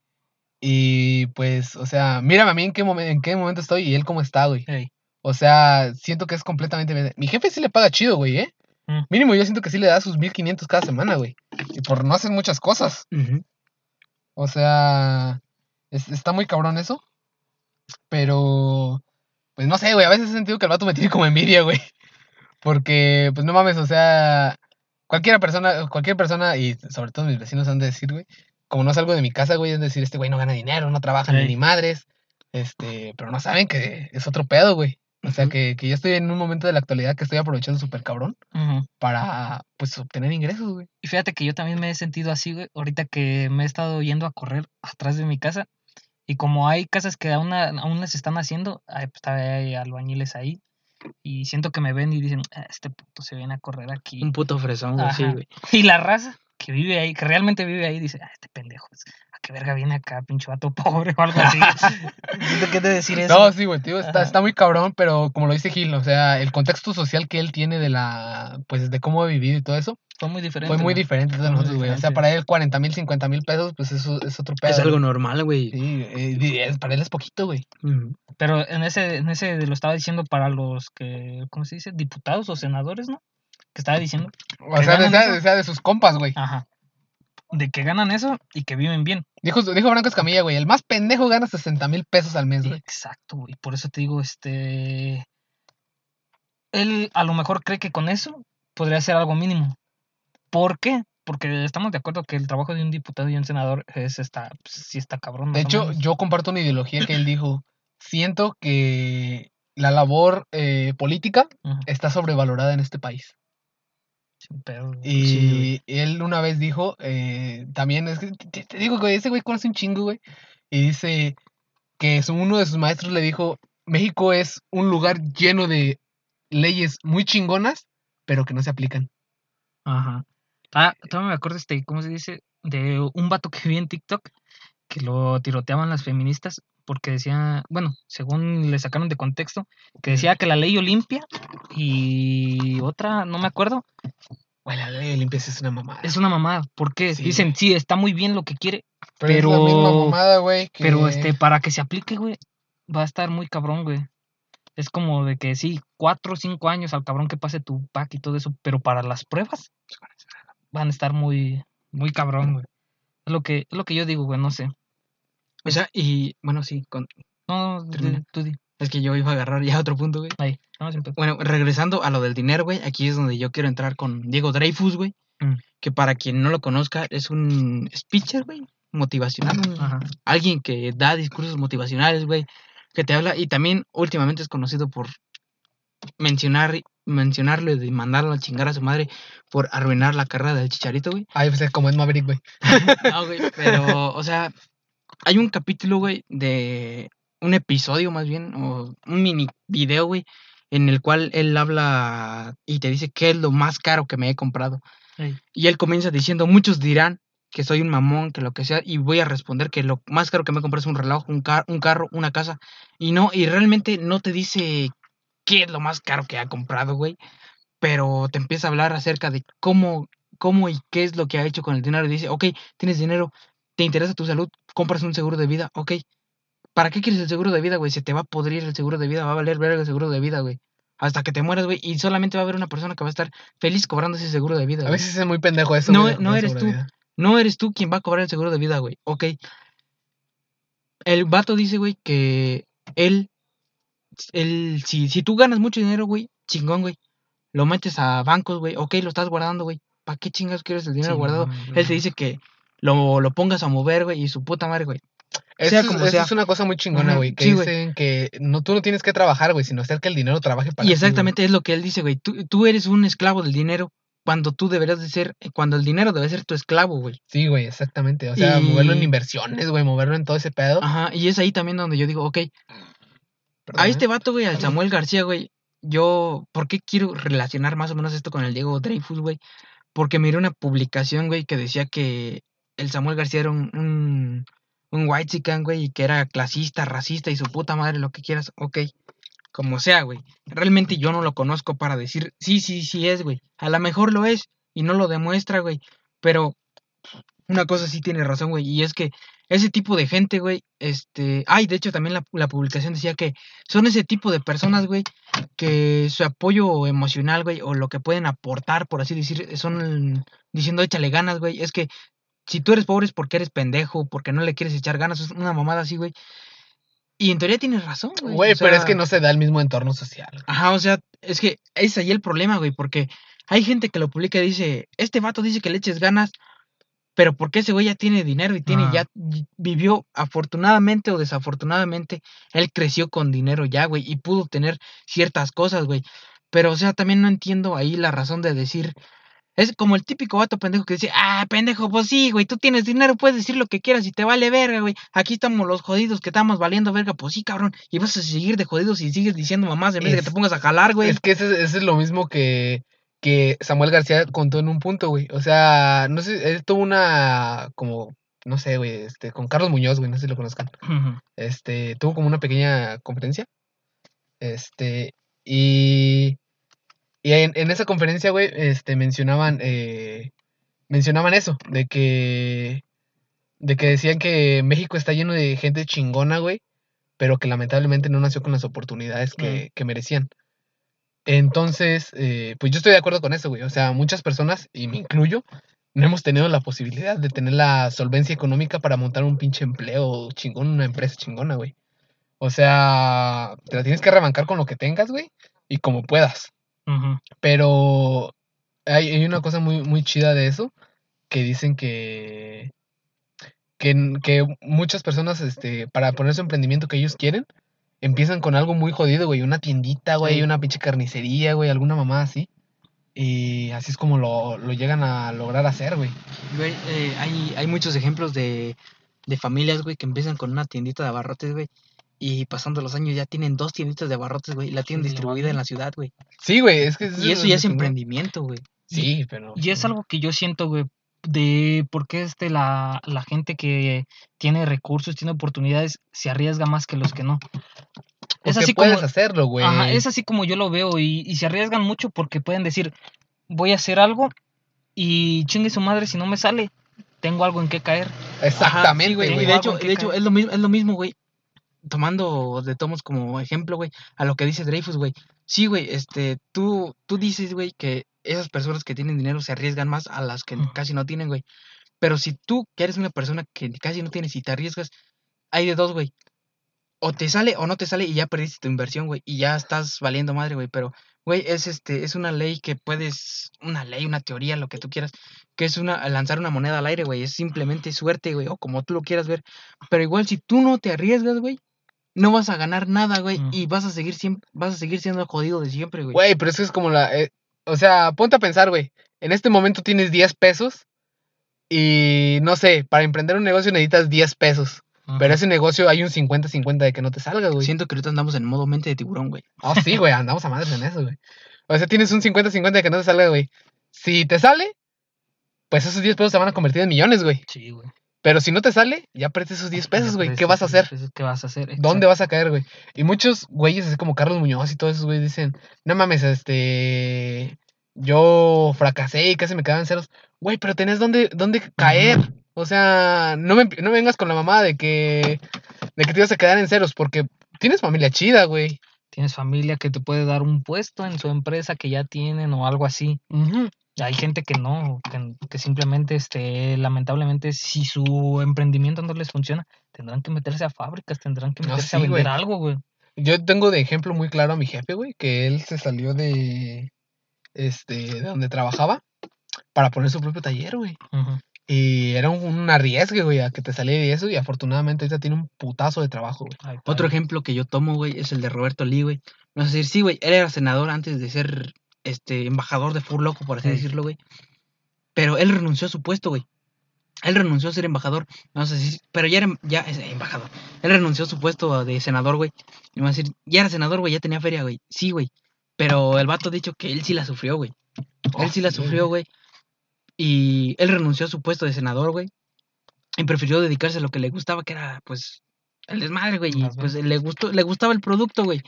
y pues, o sea, mírame a mí en qué, momen- en qué momento estoy y él cómo está, güey. Ey. O sea, siento que es completamente. Mi jefe sí le paga chido, güey, ¿eh? Mm. Mínimo yo siento que sí le da sus 1500 cada semana, güey. Y por no hacer muchas cosas. O sea, es- está muy cabrón eso. Pero, pues no sé, güey. A veces he sentido que el vato me tiene como envidia, güey. Porque, pues no mames, o sea, cualquier persona, cualquier persona, y sobre todo mis vecinos han de decir, güey, como no salgo de mi casa, güey, de decir, este güey no gana dinero, no trabaja ni Ey. ni madres. Este, pero no saben que es otro pedo, güey. O sea, que, que yo estoy en un momento de la actualidad que estoy aprovechando súper cabrón para, pues, obtener ingresos, güey. Y fíjate que yo también me he sentido así, güey, ahorita que me he estado yendo a correr atrás de mi casa. Y como hay casas que aún, aún las están haciendo, ay, pues hay albañiles ahí. Y siento que me ven y dicen, "Ah, este puto se viene a correr aquí. Un puto fresón, güey, sí, güey. Y la raza que vive ahí, que realmente vive ahí, dice, ah, este pendejo, es- ¿a qué verga viene acá, pinche vato pobre o algo así? Que te decir eso. No, sí, güey, tío, está, está muy cabrón, pero como lo dice Gil, o sea, el contexto social que él tiene de la, pues, de cómo ha vivido y todo eso, Fue muy diferente. fue muy diferente de nosotros, güey. O sea, para él 40 mil, 50 mil pesos, pues eso es otro pedo. Es algo normal, güey. Sí, eh, para él es poquito, güey. Pero en ese, en ese lo estaba diciendo para los que, ¿cómo se dice? Diputados o senadores, ¿no? Que estaba diciendo. O ¿Que sea, de, sea, de- sea de sus compas, güey. Ajá. De que ganan eso y que viven bien. Dijo, dijo Franco Escamilla, güey, el más pendejo gana 60 mil pesos al mes, güey. Exacto, güey. Por eso te digo, este. Él a lo mejor cree que con eso podría ser algo mínimo. ¿Por qué? Porque estamos de acuerdo que el trabajo de un diputado y un senador es esta, pues, sí está cabrón. De hecho, yo comparto una ideología que él dijo. Siento que la labor eh, política está sobrevalorada en este país. Sin. Y Sí, él una vez dijo, eh, también, es que te, te digo, güey, ese güey conoce un chingo, güey. Y dice que su- uno de sus maestros le dijo, México es un lugar lleno de leyes muy chingonas, pero que no se aplican. Ajá. Ah, todavía me acuerdo, este, ¿cómo se dice? De un vato que vi en TikTok que lo tiroteaban las feministas porque decía, bueno, según le sacaron de contexto, que decía que la ley Olimpia y otra, no me acuerdo, Güey, la ley de limpieza es una mamada. es una mamada. porque Sí, Dicen, sí, está muy bien lo que quiere, pero, es la misma mamada, güey. Que... pero este, para que se aplique, güey, va a estar muy cabrón, güey. Es como de que sí, cuatro o cinco años al cabrón que pase tu pack y todo eso, pero para las pruebas van a estar muy, muy cabrón, güey. Es lo que, es lo que yo digo, güey, no sé. O sea, y bueno, sí, con- No, no, Termina. tú di. es que yo iba a agarrar ya otro punto, güey. Ahí, no, sin pedo. Bueno, regresando a lo del dinero, güey, aquí es donde yo quiero entrar con Diego Dreyfus, güey. Mm. Que para quien no lo conozca, es un speaker, güey, motivacional. Ajá. alguien que da discursos motivacionales, güey, que te habla y también últimamente es conocido por mencionar mencionarlo y mandarlo a chingar a su madre por arruinar la carrera del Chicharito, güey. Ay, pues es como es Maverick, güey. No, güey, pero, o sea, hay un capítulo, güey, de un episodio más bien, o un mini video, güey, en el cual él habla y te dice qué es lo más caro que me he comprado. Y él comienza diciendo, muchos dirán que soy un mamón, que lo que sea, y voy a responder que lo más caro que me he comprado es un reloj, un, car un carro, una casa. Y no, y realmente no te dice qué es lo más caro que ha comprado, güey, pero te empieza a hablar acerca de cómo, cómo y qué es lo que ha hecho con el dinero. Y dice, ok, tienes dinero, te interesa tu salud, compras un seguro de vida, ok. ¿Para qué quieres el seguro de vida, güey? Se te va a podrir el seguro de vida, va a valer ver el seguro de vida, güey. Hasta que te mueras, güey. Y solamente va a haber una persona que va a estar feliz cobrando ese seguro de vida. A veces es muy pendejo eso. No, güey, no eres tú. No eres tú quien va a cobrar el seguro de vida, güey. Ok. El vato dice, güey, que él, él si, si tú ganas mucho dinero, güey, chingón, güey, lo metes a bancos, güey, ok, lo estás guardando, güey. ¿Para qué chingas quieres el dinero Sí, guardado? Él te dice que lo, lo pongas a mover, güey, y su puta madre, güey. Eso, sea es- como eso sea. es una cosa muy chingona, güey. Que sí, dicen que no, tú no tienes que trabajar, güey, sino hacer que el dinero trabaje para Y ti, güey. exactamente es lo que él dice, güey. Tú, tú eres un esclavo del dinero cuando tú deberías de ser, cuando el dinero debe ser tu esclavo, güey. Sí, güey, exactamente. O sea, moverlo en Y- inversiones, güey, moverlo en todo ese pedo. Ajá, y es ahí también donde yo digo, ok, Perdón, a ¿eh? este vato, güey, al Samuel García, güey, yo, ¿por qué quiero relacionar más o menos esto con el Diego Dreyfus, güey? Porque miré una publicación, güey, que decía que el Samuel García era un, un, white güey, y que era clasista, racista y su puta madre, lo que quieras, ok, como sea, güey. Realmente yo no lo conozco para decir, sí, sí, sí es, güey. A lo mejor lo es y no lo demuestra, güey, pero una cosa sí tiene razón, güey, y es que ese tipo de gente, güey, este, ay, de hecho también la, la publicación decía que son ese tipo de personas, güey, que su apoyo emocional, güey, o lo que pueden aportar, por así decir, son diciendo échale ganas, güey, es que si tú eres pobre es porque eres pendejo, porque no le quieres echar ganas, es una mamada así, güey. Y en teoría tienes razón, güey. Güey, o pero es que no se da el mismo entorno social. güey. Ajá, o sea, es que es ahí el problema, güey, porque hay gente que lo publica y dice, este vato dice que le eches ganas, pero porque ese güey ya tiene dinero y tiene, Ah. ya vivió afortunadamente o desafortunadamente, él creció con dinero ya, güey, y pudo tener ciertas cosas, güey. Pero, o sea, también no entiendo ahí la razón de decir, es como el típico vato pendejo que dice, ah, pendejo, pues sí, güey, tú tienes dinero, puedes decir lo que quieras y te vale verga, güey. Aquí estamos los jodidos que estamos valiendo verga, pues sí, cabrón. Y vas a seguir de jodidos y sigues diciendo mamás en vez de que te pongas a jalar, güey. Es que ese, ese es lo mismo que, que Samuel García contó en un punto, güey. O sea, no sé, él tuvo una, como, no sé, güey, este, con Carlos Muñoz, güey, no sé si lo conozcan. Este, tuvo como una pequeña conferencia. Este, y, y en, en esa conferencia, güey, este, mencionaban, eh, mencionaban eso, de que, de que decían que México está lleno de gente chingona, güey, pero que lamentablemente no nació con las oportunidades que, que merecían. Entonces, eh, pues yo estoy de acuerdo con eso, güey. O sea, muchas personas, y me incluyo, no hemos tenido la posibilidad de tener la solvencia económica para montar un pinche empleo chingón, una empresa chingona, güey. O sea, te la tienes que arremancar con lo que tengas, güey, y como puedas. Pero hay, hay una cosa muy, muy chida de eso, que dicen que, que, que muchas personas, este, para poner su emprendimiento que ellos quieren, empiezan con algo muy jodido, güey, una tiendita, güey, Sí. una pinche carnicería, güey, alguna mamá así. Y así es como lo, lo llegan a lograr hacer, güey. Güey, eh, hay, hay muchos ejemplos de, de familias, güey, que empiezan con una tiendita de abarrotes, güey. Y pasando los años ya tienen dos tienditas de abarrotes, güey, y la tienen Sí, distribuida en la ciudad, güey. Sí, güey, es que... Y eso ya es emprendimiento, güey. Sí, pero... Y es algo que yo siento, güey, de por qué este, la, la gente que tiene recursos, tiene oportunidades, se arriesga más que los que no. Es así puedes como, hacerlo, güey. ajá, es así como yo lo veo y, y se arriesgan mucho porque pueden decir, voy a hacer algo y chingue su madre si no me sale, tengo algo en qué caer. Exactamente, sí, güey. Y de hecho, de hecho es lo mismo, es lo mismo, güey. Tomando de tomos como ejemplo, güey, a lo que dice Dreyfus, güey. Sí, güey, este, tú, tú dices, güey, que esas personas que tienen dinero se arriesgan más a las que casi no tienen, güey. Pero si tú, que eres una persona que casi no tienes y te arriesgas, hay de dos, güey. O te sale o no te sale y ya perdiste tu inversión, güey, y ya estás valiendo madre, güey. Pero, güey, es este, es una ley que puedes, una ley, una teoría, lo que tú quieras, que es una, lanzar una moneda al aire, güey. Es simplemente suerte, güey, o como tú lo quieras ver. Pero igual, si tú no te arriesgas, güey, no vas a ganar nada, güey, Mm. y vas a seguir siempre, vas a seguir siendo jodido de siempre, güey. Güey, pero eso es como la... eh, o sea, ponte a pensar, güey. En este momento tienes 10 pesos y no sé, para emprender un negocio necesitas 10 pesos. Pero ese negocio hay un 50-50 de que no te salga, güey. Siento que ahorita andamos en modo mente de tiburón, güey. Oh, sí, güey, andamos a madre en eso, güey. O sea, tienes un 50-50 de que no te salga, güey. Si te sale, pues esos 10 pesos se van a convertir en millones, güey. Sí, güey. Pero si no te sale, ya perdiste esos 10 pesos, güey. ¿Qué vas a hacer? ¿Qué vas a hacer? ¿Dónde vas a caer, güey? Y muchos güeyes, así como Carlos Muñoz y todos esos güeyes, dicen, no mames, este, yo fracasé y casi me quedaban ceros. Güey, pero tenés dónde, dónde caer. O sea, no me, no vengas con la mamá de que, de que te ibas a quedar en ceros, porque tienes familia chida, güey. Tienes familia que te puede dar un puesto en su empresa que ya tienen o algo así. Hay gente que no, que, que simplemente, este, lamentablemente, si su emprendimiento no les funciona, tendrán que meterse a fábricas, tendrán que No, meterse a vender algo, güey. Yo tengo de ejemplo muy claro a mi jefe, güey, que él se salió de, este, de donde trabajaba para poner su propio taller, güey. Y era un, un arriesgue, güey, a que te saliera y eso. Y afortunadamente ahorita tiene un putazo de trabajo, güey. Otro ejemplo que yo tomo, güey, es el de Roberto Lee, güey. No sé si sí, güey, él era senador antes de ser este embajador de Fur Loco, por así decirlo, güey. Pero él renunció a su puesto, güey. Él renunció a ser embajador. No sé si, pero ya era ya es embajador. Él renunció a su puesto de senador, güey. Y me a decir, ya era senador, güey, ya tenía feria, güey. Sí, güey. Pero el vato ha dicho que él sí la sufrió, güey. Él sí la sufrió, güey. Y él renunció a su puesto de senador, güey. Y prefirió dedicarse a lo que le gustaba, que era, pues, el desmadre, güey. Y pues le gustó, le gustaba el producto, güey.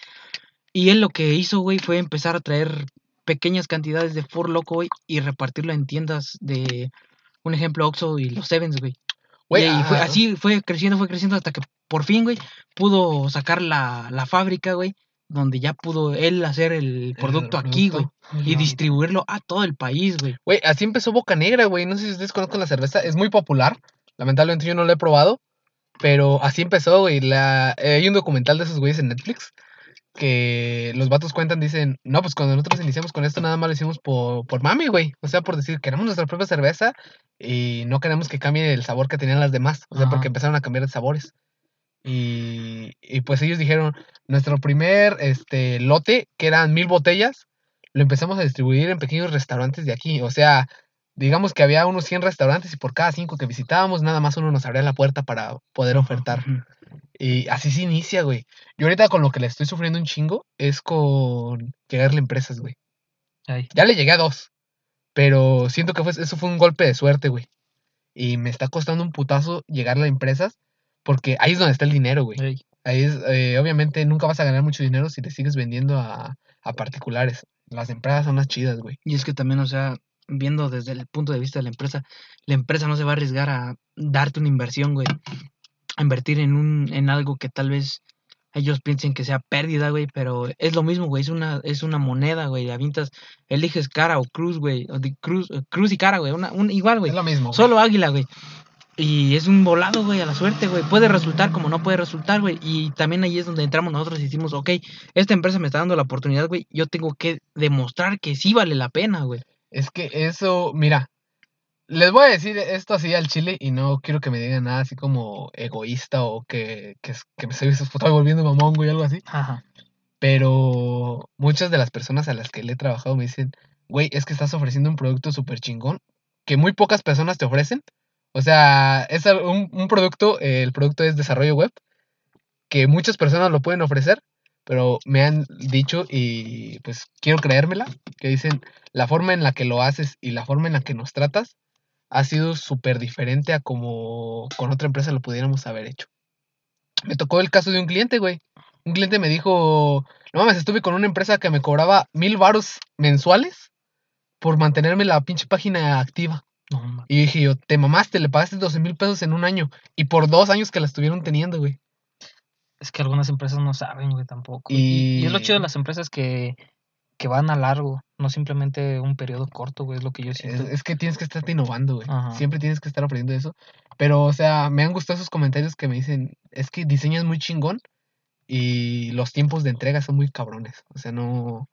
Y él lo que hizo, güey, fue empezar a traer pequeñas cantidades de Ford Loco, güey, y repartirlo en tiendas de, un ejemplo, Oxxo y los Sevens, güey. Y fue, así fue creciendo, fue creciendo hasta que por fin, güey, pudo sacar la, la fábrica, güey, donde ya pudo él hacer el producto aquí, güey, y distribuirlo a todo el país, güey. Güey, así empezó Boca Negra, güey. No sé si ustedes conozcan la cerveza. Es muy popular. Lamentablemente yo no la he probado. Pero así empezó, güey. La... eh, hay un documental de esos güeyes en Netflix. Que los vatos cuentan, dicen, no, pues cuando nosotros iniciamos con esto, nada más lo hicimos por, por mami, güey. O sea, por decir, queremos nuestra propia cerveza y no queremos que cambie el sabor que tenían las demás. O sea, Ajá. porque empezaron a cambiar de sabores. Y, y pues ellos dijeron, nuestro primer este, lote, que eran mil botellas, lo empezamos a distribuir en pequeños restaurantes de aquí. O sea, digamos que había unos 100 restaurantes y por cada 5 que visitábamos, nada más uno nos abría la puerta para poder ofertar. Y así se inicia, güey. Yo ahorita con lo que le estoy sufriendo un chingo es con llegarle a empresas, güey. Ya le llegué a dos, pero siento que fue, eso fue un golpe de suerte, güey. Y me está costando un putazo llegarle a empresas porque ahí es donde está el dinero, güey. Ey. Ahí es, eh, obviamente nunca vas a ganar mucho dinero si te sigues vendiendo a, a particulares. Las empresas son las chidas, güey. Y es que también, o sea, viendo desde el punto de vista de la empresa, la empresa no se va a arriesgar a darte una inversión, güey. A invertir en un, en algo que tal vez ellos piensen que sea pérdida, güey, pero es lo mismo, güey, es una, es una moneda, güey, la avientas, eliges cara o cruz, güey, o de cruz, eh, cruz y cara, güey, una, un, igual, güey, Es lo mismo. güey. solo águila, güey. Y es un volado, güey, a la suerte, güey. Puede resultar como no puede resultar, güey. Y también ahí es donde entramos nosotros y decimos, ok, esta empresa me está dando la oportunidad, güey. Yo tengo que demostrar que sí vale la pena, güey. Es que eso, mira, les voy a decir esto así al chile y no quiero que me digan nada así como egoísta o que, que, que me estoy, estoy volviendo mamón, güey, algo así. Ajá. Pero muchas de las personas a las que le he trabajado me dicen, güey, es que estás ofreciendo un producto súper chingón que muy pocas personas te ofrecen. O sea, es un, un producto, eh, el producto es desarrollo web, que muchas personas lo pueden ofrecer, pero me han dicho y pues quiero creérmela, que dicen, la forma en la que lo haces y la forma en la que nos tratas ha sido súper diferente a como con otra empresa lo pudiéramos haber hecho. Me tocó el caso de un cliente, güey. Un cliente me dijo, no mames, estuve con una empresa que me cobraba mil varos mensuales por mantenerme la pinche página activa. No, Y dije yo, te mamaste, le pagaste 12 mil pesos en un año. Y por dos años que la estuvieron teniendo, güey. Es que algunas empresas no saben, güey, tampoco. Y, y es lo chido de las empresas que, que van a largo, no simplemente un periodo corto, güey, es lo que yo siento. es que tienes que estarte innovando, güey. Ajá. Siempre tienes que estar aprendiendo eso. Pero, o sea, me han gustado esos comentarios que me dicen, es que diseñas muy chingón y los tiempos de entrega son muy cabrones. O sea, no,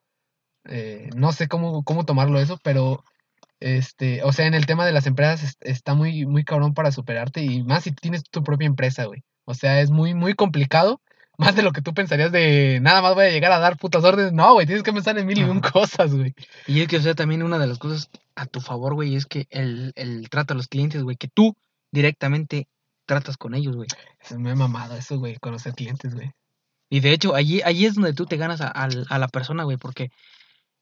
eh, no sé cómo, cómo tomarlo eso, pero, este, o sea, en el tema de las empresas es- está muy, muy cabrón para superarte y más si tienes tu propia empresa, güey. O sea, es muy, muy complicado. Más de lo que tú pensarías de nada más voy a llegar a dar putas órdenes. No, güey, tienes que pensar en mil y un cosas, güey. Y es que, o sea, también una de las cosas a tu favor, güey, es que el, el trato a los clientes, güey, que tú directamente tratas con ellos, güey. Es me ha mamado eso, güey, conocer clientes, güey. Y de hecho, allí, allí es donde tú te ganas a, a la persona, güey, porque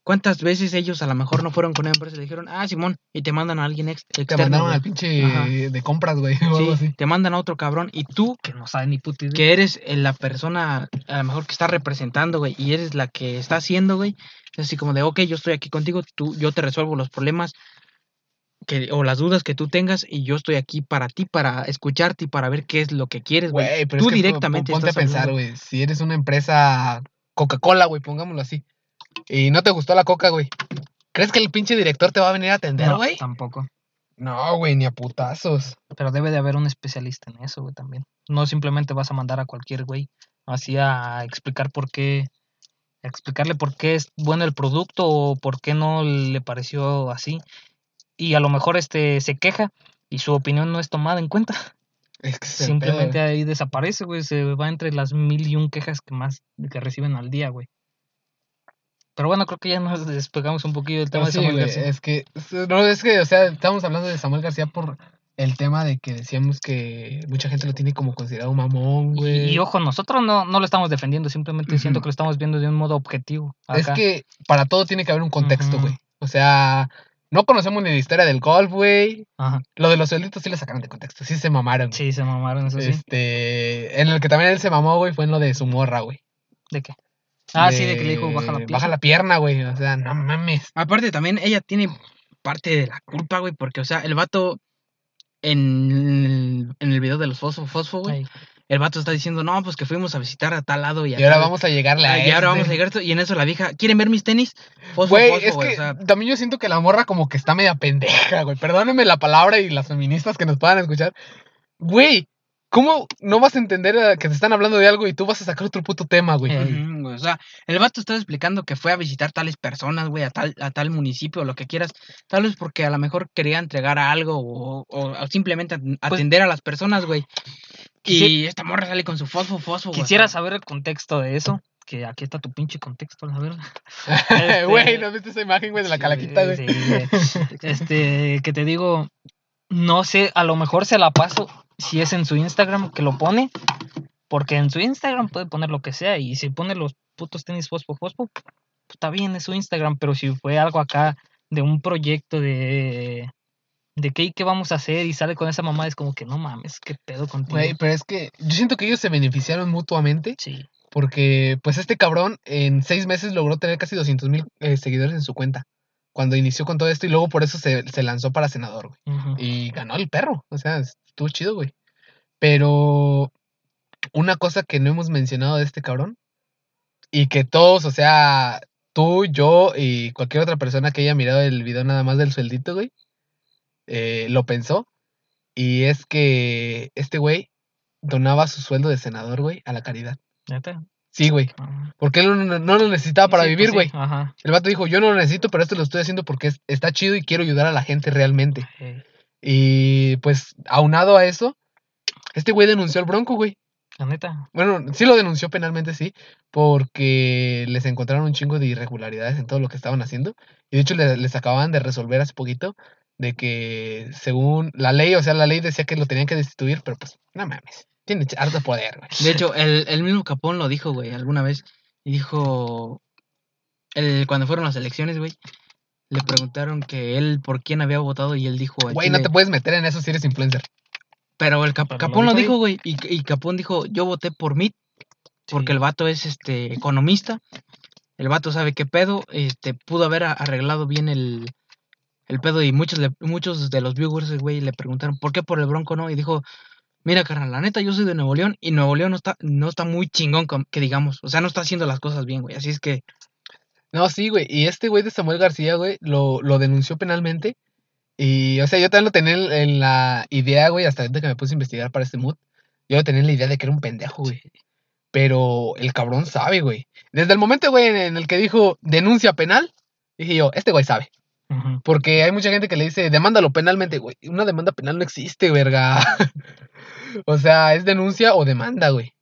¿cuántas veces ellos a lo mejor no fueron con una empresa y le dijeron, ah, Simón, y te mandan a alguien ex Te externo, mandaron güey? al pinche Ajá. de compras, güey, o algo Sí, así. te mandan a otro cabrón y tú, Que no saben ni puta idea. que eres la persona a lo mejor que está representando, güey, y eres la que está haciendo, güey, es así como de, ok, yo estoy aquí contigo, tú, yo te resuelvo los problemas que, o las dudas que tú tengas y yo estoy aquí para ti, para escucharte y para ver qué es lo que quieres, güey. Tú es que directamente ponte a pensar, güey, si eres una empresa Coca-Cola, güey, pongámoslo así, y no te gustó la coca, güey, ¿crees que el pinche director te va a venir a atender, No, güey? tampoco. No, güey, ni a putazos. Pero debe de haber un especialista en eso, güey, también. No simplemente vas a mandar a cualquier güey así a explicar por qué, a explicarle por qué es bueno el producto o por qué no le pareció así. Y a lo mejor este se queja y su opinión no es tomada en cuenta. Es que Simplemente pedo, ahí desaparece, güey. Se va entre las mil y un quejas que más que reciben al día, güey. Pero bueno, creo que ya nos despegamos un poquillo del tema No, de sí, Samuel García. es que, no, es que, o sea, estamos hablando de Samuel García por el tema de que decíamos que mucha gente lo tiene como considerado un mamón, güey. y ojo, nosotros no, no lo estamos defendiendo, simplemente siento Ujú. que lo estamos viendo de un modo objetivo. Es que para todo tiene que haber un contexto, güey. O sea, no conocemos ni la historia del golf, güey. Lo de los suelditos sí le sacaron de contexto, sí se mamaron. Sí, se mamaron, eso sí. Este, en el que también él se mamó, güey, fue en lo de su morra, güey. ¿De qué? Ah, sí, de que le dijo baja la De- pierna. Baja la pierna, güey. O sea, no mames. Aparte también ella tiene parte de la culpa, güey, porque, o sea, el vato en el, en el video de los fosfo, fosfo, güey, el vato está diciendo, no, pues que fuimos a visitar a tal lado y, a Y ahora vamos a llegarle a Ah, y ahora vamos a este. llegar a esto, y en eso la vieja, ¿quieren ver mis tenis? Fosfo, Güey, fosfo, es güey, que o sea, también yo siento que la morra como que está media pendeja, güey. Perdónenme la palabra y las feministas que nos puedan escuchar. Güey, ¿cómo no vas a entender eh, que te están hablando de algo y tú vas a sacar otro puto tema, güey? Güey, o sea, el vato está explicando que fue a visitar tales personas, güey, a tal, a tal municipio, lo que quieras, tal vez porque a lo mejor quería entregar algo o, o- o simplemente at- atender a las personas, güey. Y esta morra sale con su fosfo, fosfo, güey. o Quisiera sea, saber el contexto de eso. Que aquí está tu pinche contexto, la verdad. Güey, Este- ¿no viste esa imagen, güey, de la Sí, calaquita, güey? sí, güey. Este, que te digo, no sé, a lo mejor se la paso si es en su Instagram que lo pone, porque en su Instagram puede poner lo que sea y si pone los putos tenis fosfo fosfo, está bien, es su Instagram, pero si fue algo acá de un proyecto de de qué, qué vamos a hacer y sale con esa mamá, es como que no mames, qué pedo contigo. Güey, pero es que yo siento que ellos se beneficiaron mutuamente Sí, porque, pues, este cabrón en seis meses logró tener casi 200 mil seguidores en su cuenta cuando inició con todo esto y luego por eso se, se lanzó para senador, güey. Y ganó el perro. O sea, estuvo chido, güey. Pero una cosa que no hemos mencionado de este cabrón y que todos, o sea, tú, yo y cualquier otra persona que haya mirado el video nada más del sueldito, güey, eh, lo pensó. Y es que este güey donaba su sueldo de senador, güey, a la caridad. ¿Neta? Sí, güey. Ah. Porque él no, no lo necesitaba para Sí, vivir, pues güey. sí. El vato dijo, yo no lo necesito, pero esto lo estoy haciendo porque es- está chido y quiero ayudar a la gente realmente. Y pues, aunado a eso, este güey denunció al Bronco, güey. La neta. Bueno, sí lo denunció penalmente, sí, porque les encontraron un chingo de irregularidades en todo lo que estaban haciendo. Y de hecho le- les acababan de resolver hace poquito de que según la ley, o sea, la ley decía que lo tenían que destituir, pero pues, no mames, tiene harto poder, güey. De hecho, el, el mismo Capón lo dijo, güey, alguna vez. Y dijo, el, cuando fueron las elecciones, güey, le preguntaron que él por quién había votado y él dijo... Güey, no te puedes meter en eso si eres influencer. Pero el Cap- Pero Capón lo dijo ahí. güey. Y, y Capón dijo, yo voté por Mitt porque el vato es este economista. El vato sabe qué pedo. Este, pudo haber arreglado bien el, el pedo. Y muchos, le- muchos de los viewers, güey, le preguntaron, ¿por qué por el Bronco no? Y dijo, mira, carnal, la neta, yo soy de Nuevo León. Y Nuevo León no está, no está muy chingón, que digamos. O sea, no está haciendo las cosas bien, güey. Así es que, No, sí, güey. Y este güey de Samuel García, güey, lo, lo denunció penalmente. Y, o sea, yo también lo tenía en, en la idea, güey, hasta ahorita que me puse a investigar para este mood. Yo lo tenía en la idea de que era un pendejo, güey. Pero el cabrón sabe, güey. Desde el momento, güey, en, el que dijo denuncia penal, dije yo, este güey sabe. Porque hay mucha gente que le dice, demándalo penalmente, güey. Una demanda penal no existe, verga. o sea, es denuncia o demanda, güey.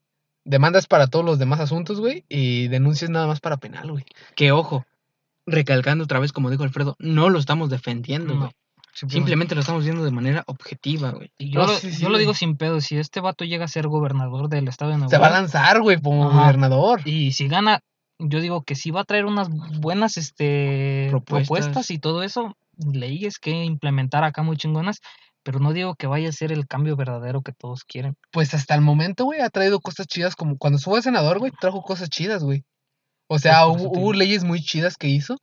Demanda es para todos los demás asuntos, güey. Y denuncia es nada más para penal, güey. que ojo, recalcando otra vez, como dijo Alfredo, no lo estamos defendiendo, No, güey. Simplemente lo estamos viendo de manera objetiva, güey. Y yo, No, lo, sí, sí, yo lo digo sin pedo, si este vato llega a ser gobernador del estado de Nuevo Se va a lanzar, güey, como Ajá. gobernador. y si gana, yo digo que sí va a traer unas buenas este, Propuestas. propuestas. y todo eso, leyes que implementar acá muy chingonas, pero no digo que vaya a ser el cambio verdadero que todos quieren. Pues hasta el momento, güey, ha traído cosas chidas. Como cuando fue senador, güey, trajo cosas chidas, güey. O sea, hubo, hubo leyes muy chidas que hizo.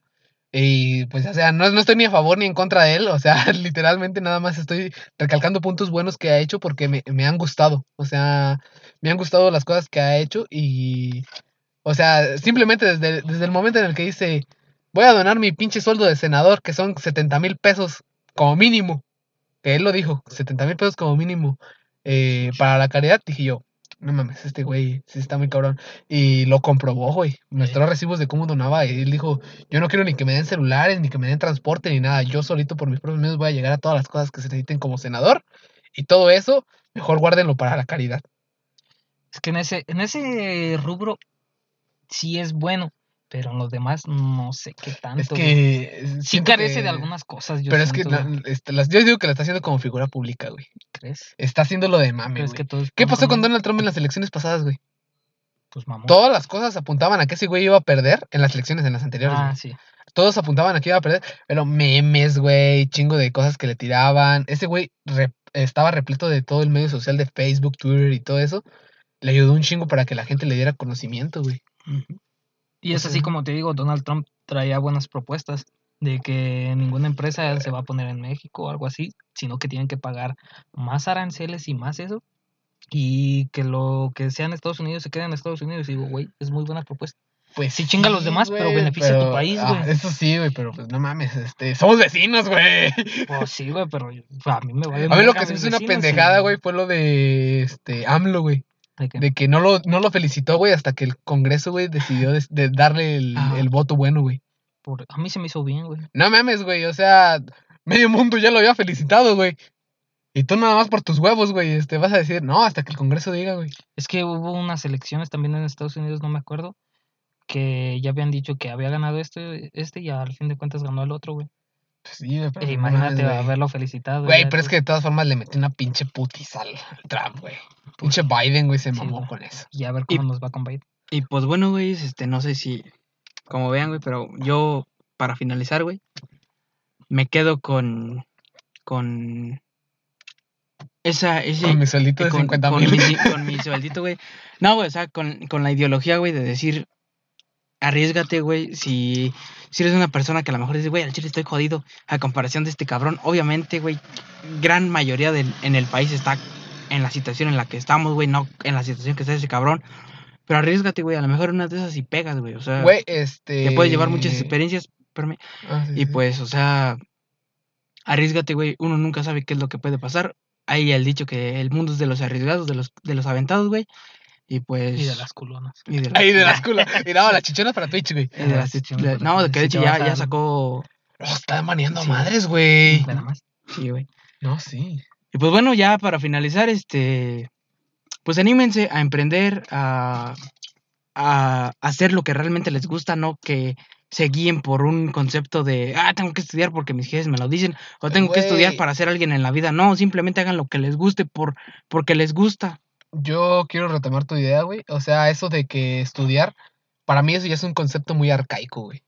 Y pues, o sea, no, no estoy ni a favor ni en contra de él. O sea, literalmente nada más estoy recalcando puntos buenos que ha hecho porque me, me han gustado. O sea, me han gustado las cosas que ha hecho y. O sea, simplemente desde, desde el momento en el que dice, voy a donar mi pinche sueldo de senador, que son 70 mil pesos como mínimo. Que él lo dijo, 70 mil pesos como mínimo eh, para la caridad. Dije yo, no mames, este güey sí está muy cabrón. Y lo comprobó, güey. Mostró recibos de cómo donaba y él dijo, yo no quiero ni que me den celulares, ni que me den transporte, ni nada. Yo solito por mis propios medios voy a llegar a todas las cosas que se necesiten como senador. Y todo eso, mejor guárdenlo para la caridad. Es que en ese, en ese rubro sí es bueno, pero en los demás no sé qué tanto. Es güey. que... sí siento carece que- de algunas cosas, yo Pero es que la- este, las- yo digo que la está haciendo como figura pública, güey. ¿crees? Está haciéndolo de mame, ¿Crees güey. que ¿Qué pasó con? Donald Trump en las elecciones pasadas, güey? Pues mamón. Todas las cosas apuntaban a que ese güey iba a perder en las elecciones, en las anteriores. Ah, güey. sí. Todos apuntaban a que iba a perder, pero memes, güey, chingo de cosas que le tiraban. Ese güey re- estaba repleto de todo el medio social de Facebook, Twitter y todo eso. Le ayudó un chingo para que la gente le diera conocimiento, güey. Y es así como te digo, Donald Trump traía buenas propuestas de que ninguna empresa se va a poner en México o algo así, sino que tienen que pagar más aranceles y más eso. Y que lo que sea en Estados Unidos se quede en Estados Unidos. Y digo, güey, es muy buena propuesta. Pues Sí chinga a los demás, pero beneficia a tu país, ah, güey. eso sí, güey, pero pues no mames, este, somos vecinos, güey. Pues sí, güey, pero a mí me vale. A mí lo que se hizo una pendejada, güey, fue lo de este AMLO, güey. ¿De qué? De que no lo, no lo felicitó, güey, hasta que el Congreso, güey, decidió de darle el, Ah. el voto bueno, güey. Por- a mí se me hizo bien, güey. No mames, güey, o sea, medio mundo ya lo había felicitado, güey. Y tú nada más por tus huevos, güey, este, vas a decir, no, hasta que el Congreso diga, güey. Es que hubo unas elecciones también en Estados Unidos, no me acuerdo, que ya habían dicho que había ganado este, este y al fin de cuentas ganó el otro, güey. Sí, pero E imagínate mames, haberlo felicitado. Güey, pero es que de todas formas le metió una pinche putiza al Trump, güey. pues, Pinche Biden, güey, se Sí, mamó güey. con eso. Y a ver Y- cómo nos va con Biden. Y pues bueno, güey, este, no sé si, como vean, güey, pero yo, para finalizar, güey, me quedo con, con esa, ese, Con mi sueldito de con, 50 con mil. mi, con mi sueldito, güey. No, güey, o sea, con, con la ideología, güey, de decir, arriesgate, güey, si, si eres una persona que a lo mejor dice, güey, al chile estoy jodido, a comparación de este cabrón, obviamente, güey, gran mayoría del, en el país está en la situación en la que estamos, güey, no en la situación que está ese cabrón. Pero arriesgate, güey, a lo mejor una de esas y pegas, güey, o sea, Güey, este... te puedes llevar muchas experiencias, espérame, Ah, sí, y sí. pues, o sea, arriesgate, güey. Uno nunca sabe qué es lo que puede pasar. Hay el dicho que el mundo es de los arriesgados, de los, de los aventados, güey. Y pues. Y de las culonas. y de las- Ahí de las culas. Y daba las chichonas para Twitch, güey. y de las- sí, no, de que de hecho ya, ya sacó. Oh, está maneando Sí. madres, güey. Nada más. Sí, güey. No, sí. Y pues bueno, ya para finalizar, este. Pues anímense a emprender, a, a hacer lo que realmente les gusta, no que se guíen por un concepto de, ah, tengo que estudiar porque mis jefes me lo dicen, o tengo que estudiar para ser alguien en la vida. No, simplemente hagan lo que les guste por, porque les gusta. Yo quiero retomar tu idea, güey. O sea, eso de que estudiar, para mí eso ya es un concepto muy arcaico, güey.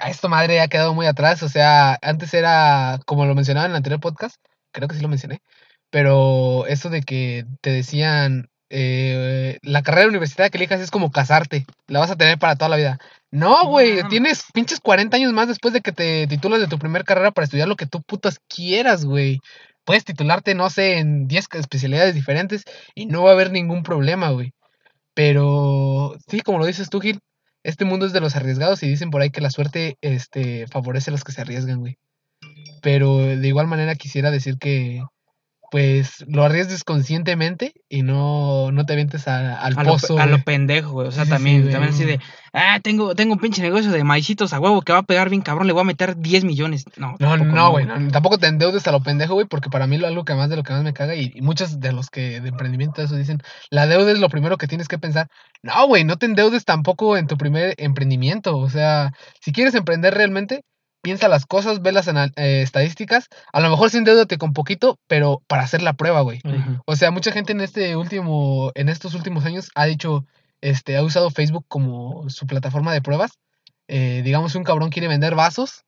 A esto madre ya ha quedado muy atrás. O sea, antes era, como lo mencionaba en el anterior podcast, creo que sí lo mencioné, pero eso de que te decían, eh, la carrera universitaria que elijas es como casarte, la vas a tener para toda la vida. No, güey, tienes pinches 40 años más después de que te titulas de tu primer carrera para estudiar lo que tú putas quieras, güey. Puedes titularte, no sé, en 10 especialidades diferentes y no va a haber ningún problema, güey. Pero sí, como lo dices tú, Gil, este mundo es de los arriesgados y dicen por ahí que la suerte este, favorece a los que se arriesgan, güey. Pero de igual manera quisiera decir que, pues, lo arriesgues conscientemente y no, no te avientes a- al A pozo. a lo pendejo, güey. O sea, Sí, sí, sí, también, también así de, ah, tengo, tengo un pinche negocio de maicitos a huevo que va a pegar bien cabrón, le voy a meter 10 millones. No, No, no, güey, no, tampoco te endeudes a lo pendejo, güey, porque para mí lo algo que más de lo que más me caga y, y muchos de los que de emprendimiento eso dicen, la deuda es lo primero que tienes que pensar. No, güey, no te endeudes tampoco en tu primer emprendimiento, o sea, si quieres emprender realmente, piensa las cosas, ve las eh, estadísticas, a lo mejor sí endeudate con poquito, pero para hacer la prueba, güey. O sea, mucha gente en este último, en estos últimos años ha dicho, este, ha usado Facebook como su plataforma de pruebas. Eh, digamos, un cabrón quiere vender vasos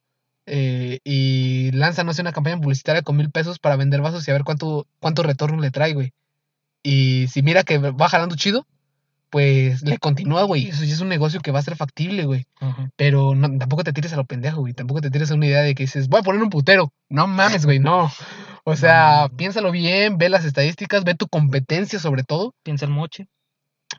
eh, y lanza, no sé, una campaña publicitaria con mil pesos para vender vasos y a ver cuánto, cuánto retorno le trae, güey. Y si mira que va jalando chido, pues le continúa, güey. Eso ya es un negocio que va a ser factible, güey. Pero no, tampoco te tires a lo pendejo, güey. Tampoco te tires a una idea de que dices, voy a poner un putero. No mames, güey, no. O sea, no. piénsalo bien, ve las estadísticas, ve tu competencia sobre todo. Piensa el moche.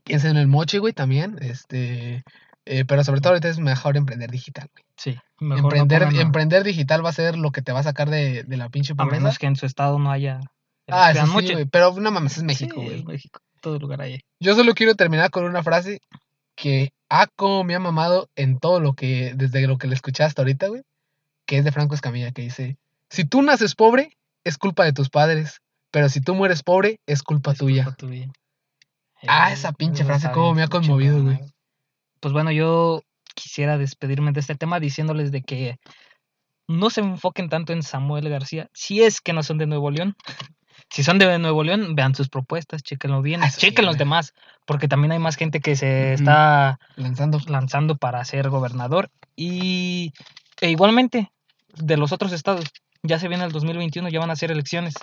Piensa en el moche, güey, también. Este, eh, pero sobre todo ahorita es mejor emprender digital, güey. Sí. Mejor Emprender, a- emprender digital va a ser lo que te va a sacar de, de la pinche a pobreza. menos que en su estado no haya. Ah, sí, moche. güey. Pero no mames, es Sí, México, es güey. México. Todo lugar hay. Yo solo quiero terminar con una frase que ha como me ha mamado en todo lo que, desde lo que le escuché hasta ahorita, güey, que es de Franco Escamilla, que dice, si tú naces pobre, es culpa de tus padres, pero si tú mueres pobre, es culpa Es tuya. culpa tuya. Ah, Eh, esa pinche está frase, cómo bien me ha conmovido, güey. Pues bueno, yo quisiera despedirme de este tema diciéndoles de que no se enfoquen tanto en Samuel García, si es que no son de Nuevo León. Si son de Nuevo León, vean sus propuestas, chéquenlo bien, Ah, sí, chequen los güey. demás, porque también hay más gente que se está Lanzando. lanzando para ser gobernador. Y e igualmente, de los otros estados, ya se viene el 2021, ya van a ser elecciones.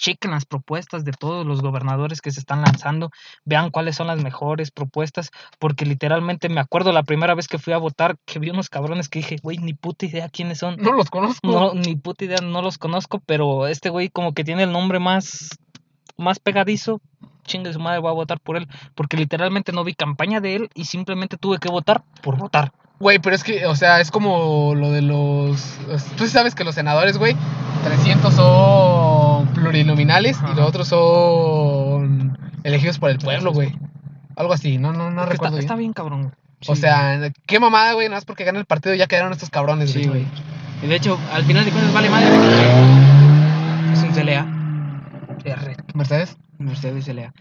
Chequen las propuestas de todos los gobernadores que se están lanzando, vean cuáles son las mejores propuestas, porque literalmente me acuerdo la primera vez que fui a votar que vi unos cabrones que dije, güey, ni puta idea quiénes son. No los conozco. No, ni puta idea, no los conozco, pero este güey como que tiene el nombre más, más pegadizo. Chingue su madre, voy a votar por él. Porque literalmente no vi campaña de él y simplemente tuve que votar por votar. Güey, pero es que, o sea, es como lo de los... Tú sí sabes que los senadores, güey, 300 son plurinominales y los otros son elegidos por el pueblo, güey. Algo así, no, no, no recuerdo está, está bien. cabrón. O Sí, sea, qué mamada, güey, nada más porque gana el partido ya quedaron estos cabrones, Sí, güey. güey. Y de hecho, al final de cuentas vale madre. Es un CLA. R. Mercedes. Mercedes CLA.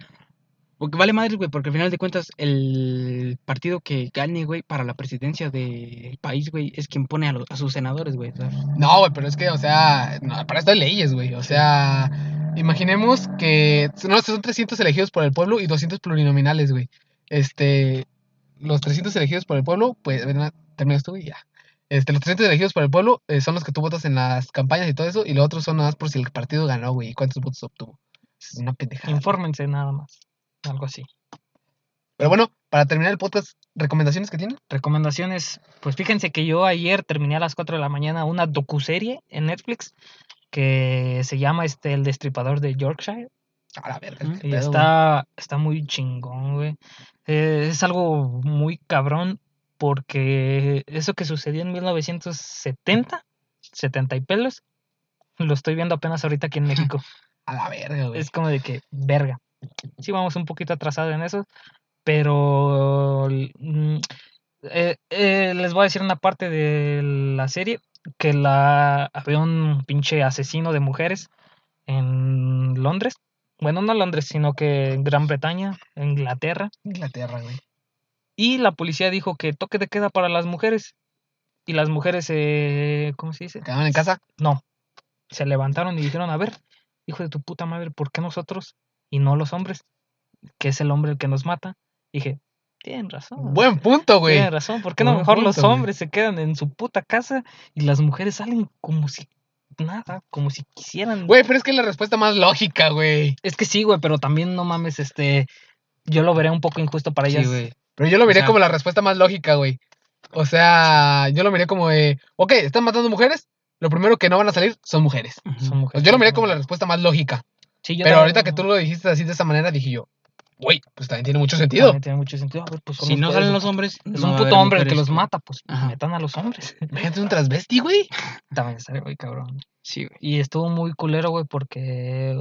Porque vale madre, güey, porque al final de cuentas el partido que gane, güey, para la presidencia del país, güey, es quien pone a, los- a sus senadores, güey. No, güey, pero es que, o sea, no, para esto hay leyes, güey. O sea, imaginemos que no, son 300 elegidos por el pueblo y 200 plurinominales, güey. Este, los 300 elegidos por el pueblo, pues, terminas tú y ya. Este, los 300 elegidos por el pueblo eh, son los que tú votas en las campañas y todo eso, y los otros son nada más por si el partido ganó, güey, y cuántos votos obtuvo. Es una pendejada. Infórmense nada más. Algo así. Pero bueno, para terminar el podcast, ¿recomendaciones que tiene? Recomendaciones. Pues fíjense que yo ayer terminé a las 4 de la mañana una docuserie en Netflix que se llama este El Destripador de Yorkshire. A la verga. Está, está muy chingón, güey. Eh, es algo muy cabrón porque eso que sucedió en 1970, 70 y pelos, lo estoy viendo apenas ahorita aquí en México. A la verga, güey. es como de que, verga. Sí, vamos un poquito atrasados en eso, pero mm, eh, eh, les voy a decir una parte de la serie que la había un pinche asesino de mujeres en Londres. Bueno, no Londres, sino que en Gran Bretaña, Inglaterra. Inglaterra, güey. Y la policía dijo que toque de queda para las mujeres. Y las mujeres, eh, ¿cómo se dice? ¿Quedaron en casa? No. Se levantaron y dijeron, a ver, hijo de tu puta madre, ¿por qué nosotros y no los hombres? Que es el hombre el que nos mata. Dije, tienen razón. Buen punto, güey. Tienen razón. ¿Por qué no Buen mejor los güey. hombres se quedan en su puta casa y las mujeres salen como si nada, como si quisieran? Güey, pero es que es la respuesta más lógica, güey. Es que sí, güey, pero también no mames, este, yo lo veré un poco injusto para Sí, ellas. güey. Pero yo lo sea- como la respuesta más lógica, güey. O sea, yo lo miré como de, ok, están matando mujeres, lo primero que no van a salir son mujeres. Son mujeres. Yo lo miré como la respuesta más lógica. Sí, yo Pero también- ahorita que tú lo dijiste así de esa manera, dije yo, güey, pues también tiene mucho sentido. también tiene mucho sentido. A ver, pues Si no salen los hombres, Es no un puto hombre el que los mata, pues Ajá. metan a los hombres. Imagínate un transvesti, güey. También estaría muy cabrón. Sí, güey. Y estuvo muy culero, güey, porque.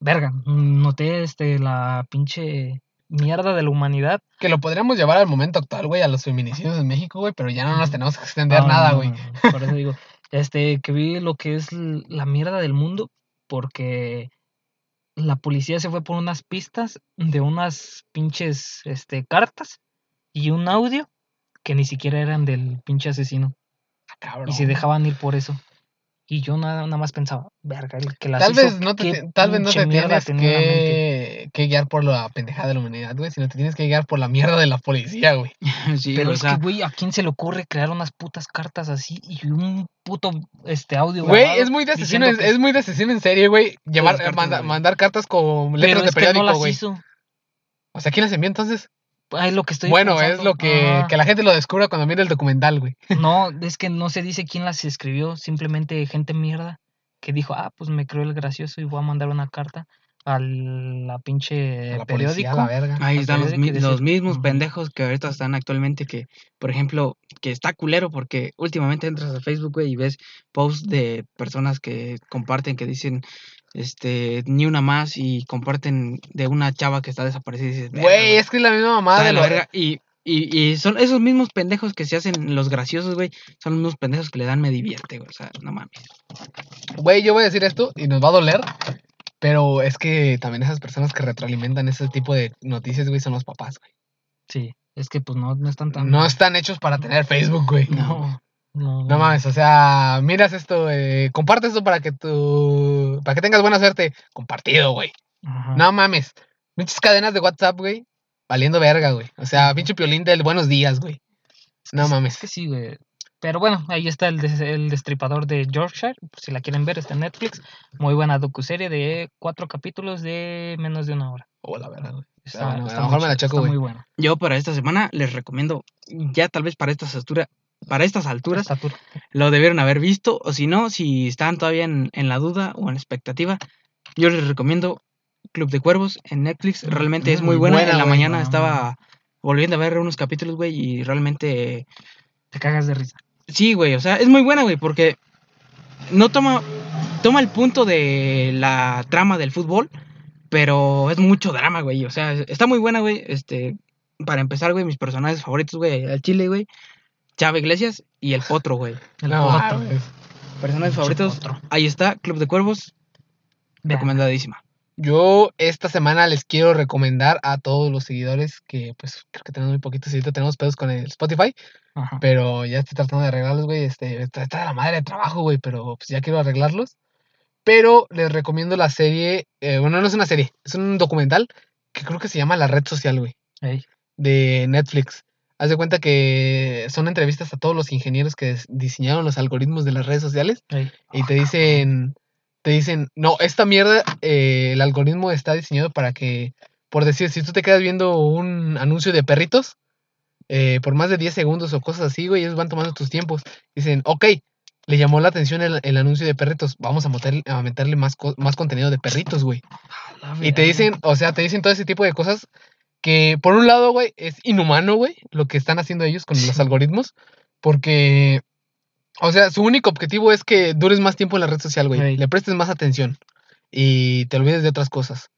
Verga, noté este la pinche mierda de la humanidad. Que lo podríamos llevar al momento actual, güey, a los feminicidios en México, güey, pero ya no nos tenemos que extender No, nada, güey. no, no, Por eso digo, este, que vi lo que es la mierda del mundo, porque la policía se fue por unas pistas de unas pinches este, cartas y un audio que ni siquiera eran del pinche asesino. Ah, cabrón. Y se dejaban ir por eso. Y yo nada, nada más pensaba, verga, el que las Tal hizo, vez no te, tal vez no te tienes mente". Que, que guiar por la pendejada de la humanidad, güey, sino te tienes que guiar por la mierda de la policía, güey. Sí, Pero o es sea, que, güey, ¿a quién se le ocurre crear unas putas cartas así y un puto este audio Güey, es muy de asesino, es, que- es muy de asesino en serie, güey. Llevar, cartas, manda- güey. mandar cartas con Pero letras de es que no periódico, las güey. hizo. O sea, ¿quién las envió entonces? Ay, lo que estoy bueno, es lo que, que la gente lo descubra cuando mire el documental, güey. No, es que no se dice quién las escribió, simplemente gente mierda que dijo, ah, pues me creo el gracioso y voy a mandar una carta a la pinche A la policía, periódico. a la verga. Ahí están los, mi- mismos pendejos que ahorita están actualmente que, por ejemplo, que está culero porque últimamente entras a Facebook, güey, y ves posts de personas que comparten que dicen este, ni una más y comparten de una chava que está desaparecida y dices, "Verga, Güey, es que es la misma mamada de la lo- verga". Y, y, y son esos mismos pendejos que se hacen los graciosos, güey, son los mismos pendejos que le dan me divierte, güey, o sea, no mames. Güey, yo voy a decir esto y nos va a doler, pero es que también esas personas que retroalimentan ese tipo de noticias, güey, son los papás, güey. Sí, es que pues no, no están tan... No están hechos para tener Facebook, güey. No, no, No mames, o sea, miras esto, eh, comparte esto para que tu, para que tengas buena suerte. Compartido, güey. Ajá. No mames. Muchas cadenas de WhatsApp, güey. Valiendo verga, güey. O sea, pinche piolín del buenos días, güey. No mames. Es que sí, güey. Pero bueno, ahí está el, des- el destripador de Yorkshire. si la quieren ver, está en Netflix. Muy buena docuserie de cuatro capítulos de menos de una hora. Oh, la verga, güey. Está, bueno, a está lo muy mejor me la checo, güey. muy buena. Yo para esta semana les recomiendo, ya tal vez para estas alturas, para estas alturas, lo debieron haber visto, o si no, si están todavía en, en la duda o en expectativa, yo les recomiendo Club de Cuervos en Netflix. Realmente es muy Mm, buena. buena, en la güey. mañana estaba volviendo a ver unos capítulos, güey, y realmente Te cagas de risa. Sí, güey, o sea, es muy buena, güey, porque no toma toma el punto de la trama del fútbol, pero es mucho drama, güey. O sea, está muy buena, güey. Este, para empezar, güey, mis personajes favoritos, güey, el Chile, güey, Chava Iglesias y el Potro, güey. El No potro. Personajes favoritos. Potro. Ahí está, Club de Cuervos, recomendadísima. Yo esta semana les quiero recomendar a todos los seguidores que, pues, creo que tenemos muy poquitos y tenemos pedos con el Spotify, Ajá. pero ya estoy tratando de arreglarlos, güey. Este, está, de la madre de trabajo, güey, pero pues ya quiero arreglarlos. Pero les recomiendo la serie, eh, bueno, no es una serie, es un documental que creo que se llama La Red Social, güey, Ey. de Netflix. Haz de cuenta que son entrevistas a todos los ingenieros que diseñaron los algoritmos de las redes sociales Ey. y te dicen, te dicen, no, esta mierda, eh, el algoritmo está diseñado para que, por decir, si tú te quedas viendo un anuncio de perritos, eh, por más de 10 segundos o cosas así, güey, ellos van tomando tus tiempos. Dicen, ok, le llamó la atención el, el anuncio de perritos, vamos a, meter- a meterle más, co- más contenido de perritos, güey. Y te dicen, o sea, te dicen todo ese tipo de cosas que, por un lado, güey, es inhumano, güey, lo que están haciendo ellos con los algoritmos, porque, o sea, su único objetivo es que dures más tiempo en la red social, güey, Ey. le prestes más atención y te olvides de otras cosas.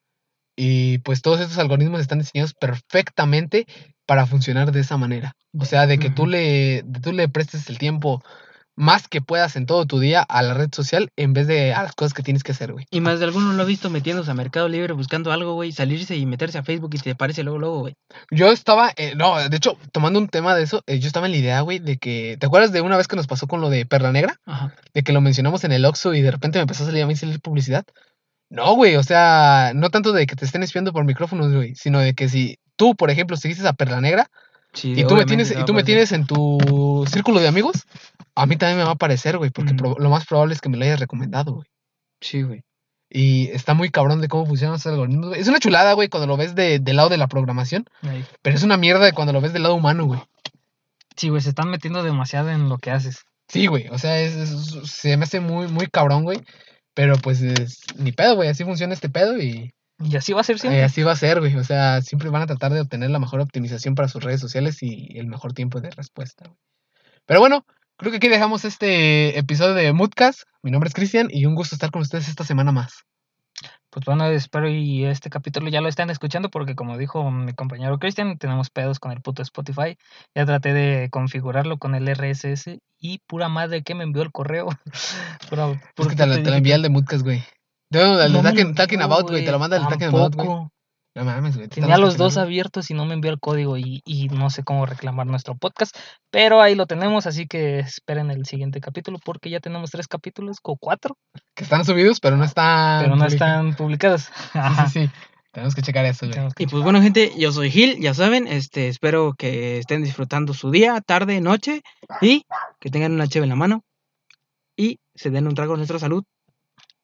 Y pues todos estos algoritmos están diseñados perfectamente para funcionar de esa manera. O sea, de que tú le, de tú le prestes el tiempo más que puedas en todo tu día a la red social en vez de a las cosas que tienes que hacer, güey. Y más de alguno lo ha visto metiéndose a Mercado Libre buscando algo, güey, salirse y meterse a Facebook y te aparece luego, luego, güey. Yo estaba, eh, no, de hecho, tomando un tema de eso, eh, yo estaba en la idea, güey, de que, ¿te acuerdas de una vez que nos pasó con lo de Perla Negra? Ajá. De que lo mencionamos en el Oxxo y de repente me empezó a salir a mí salir publicidad. No, güey, o sea, no tanto de que te estén espiando por micrófonos, güey, sino de que si tú, por ejemplo, seguiste a Perla Negra Sí, y tú me tienes, y tú me tienes en tu círculo de amigos, a mí también me va a aparecer, güey, porque lo más probable es que me lo hayas recomendado, güey. Sí, güey. Y está muy cabrón de cómo funcionan esos algoritmos. Es una chulada, güey, cuando lo ves de- del lado de la programación, pero es una mierda de cuando lo ves del lado humano, güey. Sí, güey, se están metiendo demasiado en lo que haces. Sí, güey, o sea, es, es- se me hace muy, muy cabrón, güey. Pero pues es, ni pedo, güey, así funciona este pedo y Y así va a ser eh, siempre. así va a ser, güey. O sea, siempre van a tratar de obtener la mejor optimización para sus redes sociales y el mejor tiempo de respuesta, güey. Pero bueno, creo que aquí dejamos este episodio de Moodcast. Mi nombre es Cristian y un gusto estar con ustedes esta semana más. Pues bueno, espero y este capítulo ya lo están escuchando porque como dijo mi compañero Cristian, tenemos pedos con el puto Spotify. Ya traté de configurarlo con el RSS y pura madre que me envió el correo. Pura- Es puro que te, lo- puto te lo envía el de Moodcast, güey. No, el de No Talking, About, güey. Te lo manda el Talking About, güey. No mames, güey. te Tenía los dos abiertos y no me envió el código y, y no sé cómo reclamar nuestro podcast, pero ahí lo tenemos, así que esperen el siguiente capítulo porque ya tenemos tres capítulos o cuatro, Que están subidos, pero no están. pero no publicados. están publicados. Sí, sí, sí. Tenemos que checar eso, güey. Que Y pues bueno, gente, yo soy Gil, ya saben, este, espero que estén disfrutando su día, tarde, noche y que tengan una cheve en la mano y se den un trago a nuestra salud,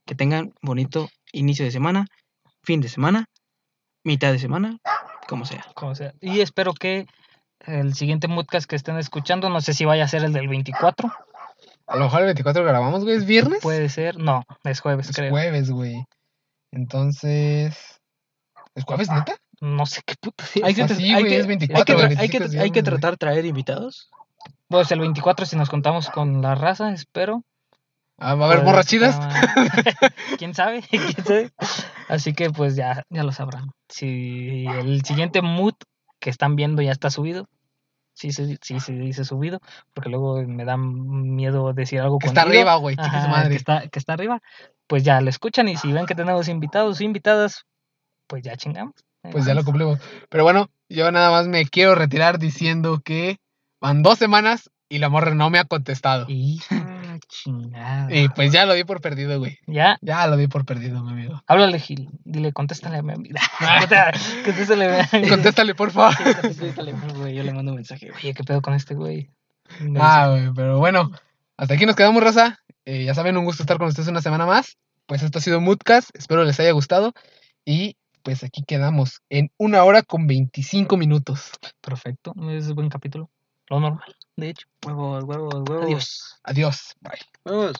que tengan bonito inicio de semana, fin de semana, mitad de semana, como sea. como sea. Y espero que el siguiente podcast que estén escuchando, no sé si vaya a ser el del 24, A lo mejor el 24 grabamos, güey. ¿Es viernes? puede ser, no, es jueves, Es creo. jueves, güey. Entonces. ¿Es jueves, neta? No sé qué puta Hay que, Ah, tra- sí, hay güey, que- es hay 24, que güey, tra- hay que- 25 es hay que tratar traer invitados. Pues el 24 si nos contamos con la raza, espero. ¿Va a haber Pues, morras chidas? ah, ¿Quién sabe? ¿Quién sabe? Así que pues ya, ya lo sabrán. Si el siguiente mood que están viendo ya está subido, sí, sí, sí, sí dice subido, porque luego me da miedo decir algo Que está arriba, güey. Madre. Que está, que está arriba, pues ya lo escuchan y si ven que tenemos invitados o invitadas, pues ya chingamos. Pues ya lo cumplimos. Pero bueno, yo nada más me quiero retirar diciendo que van dos semanas y la morra no me ha contestado. Y chingada. Y pues ya lo di por perdido, güey. Ya, Ya lo di por perdido, mi amigo. háblale, Gil. Dile, contéstale a mi amiga. contéstale, Contéstale, por favor. Sí, contéstale, güey, Yo le mando un mensaje. Oye, ¿qué pedo con este güey? Ah, güey, pero bueno, hasta aquí nos quedamos, raza. Eh, ya saben, un gusto estar con ustedes una semana más. Pues esto ha sido Moodcast. Espero les haya gustado. Y pues aquí quedamos en una hora con 25 minutos. Perfecto, es buen capítulo. Lo normal, de hecho. Huevos, huevos, huevos. Adiós. Adiós. Bye. Huevos.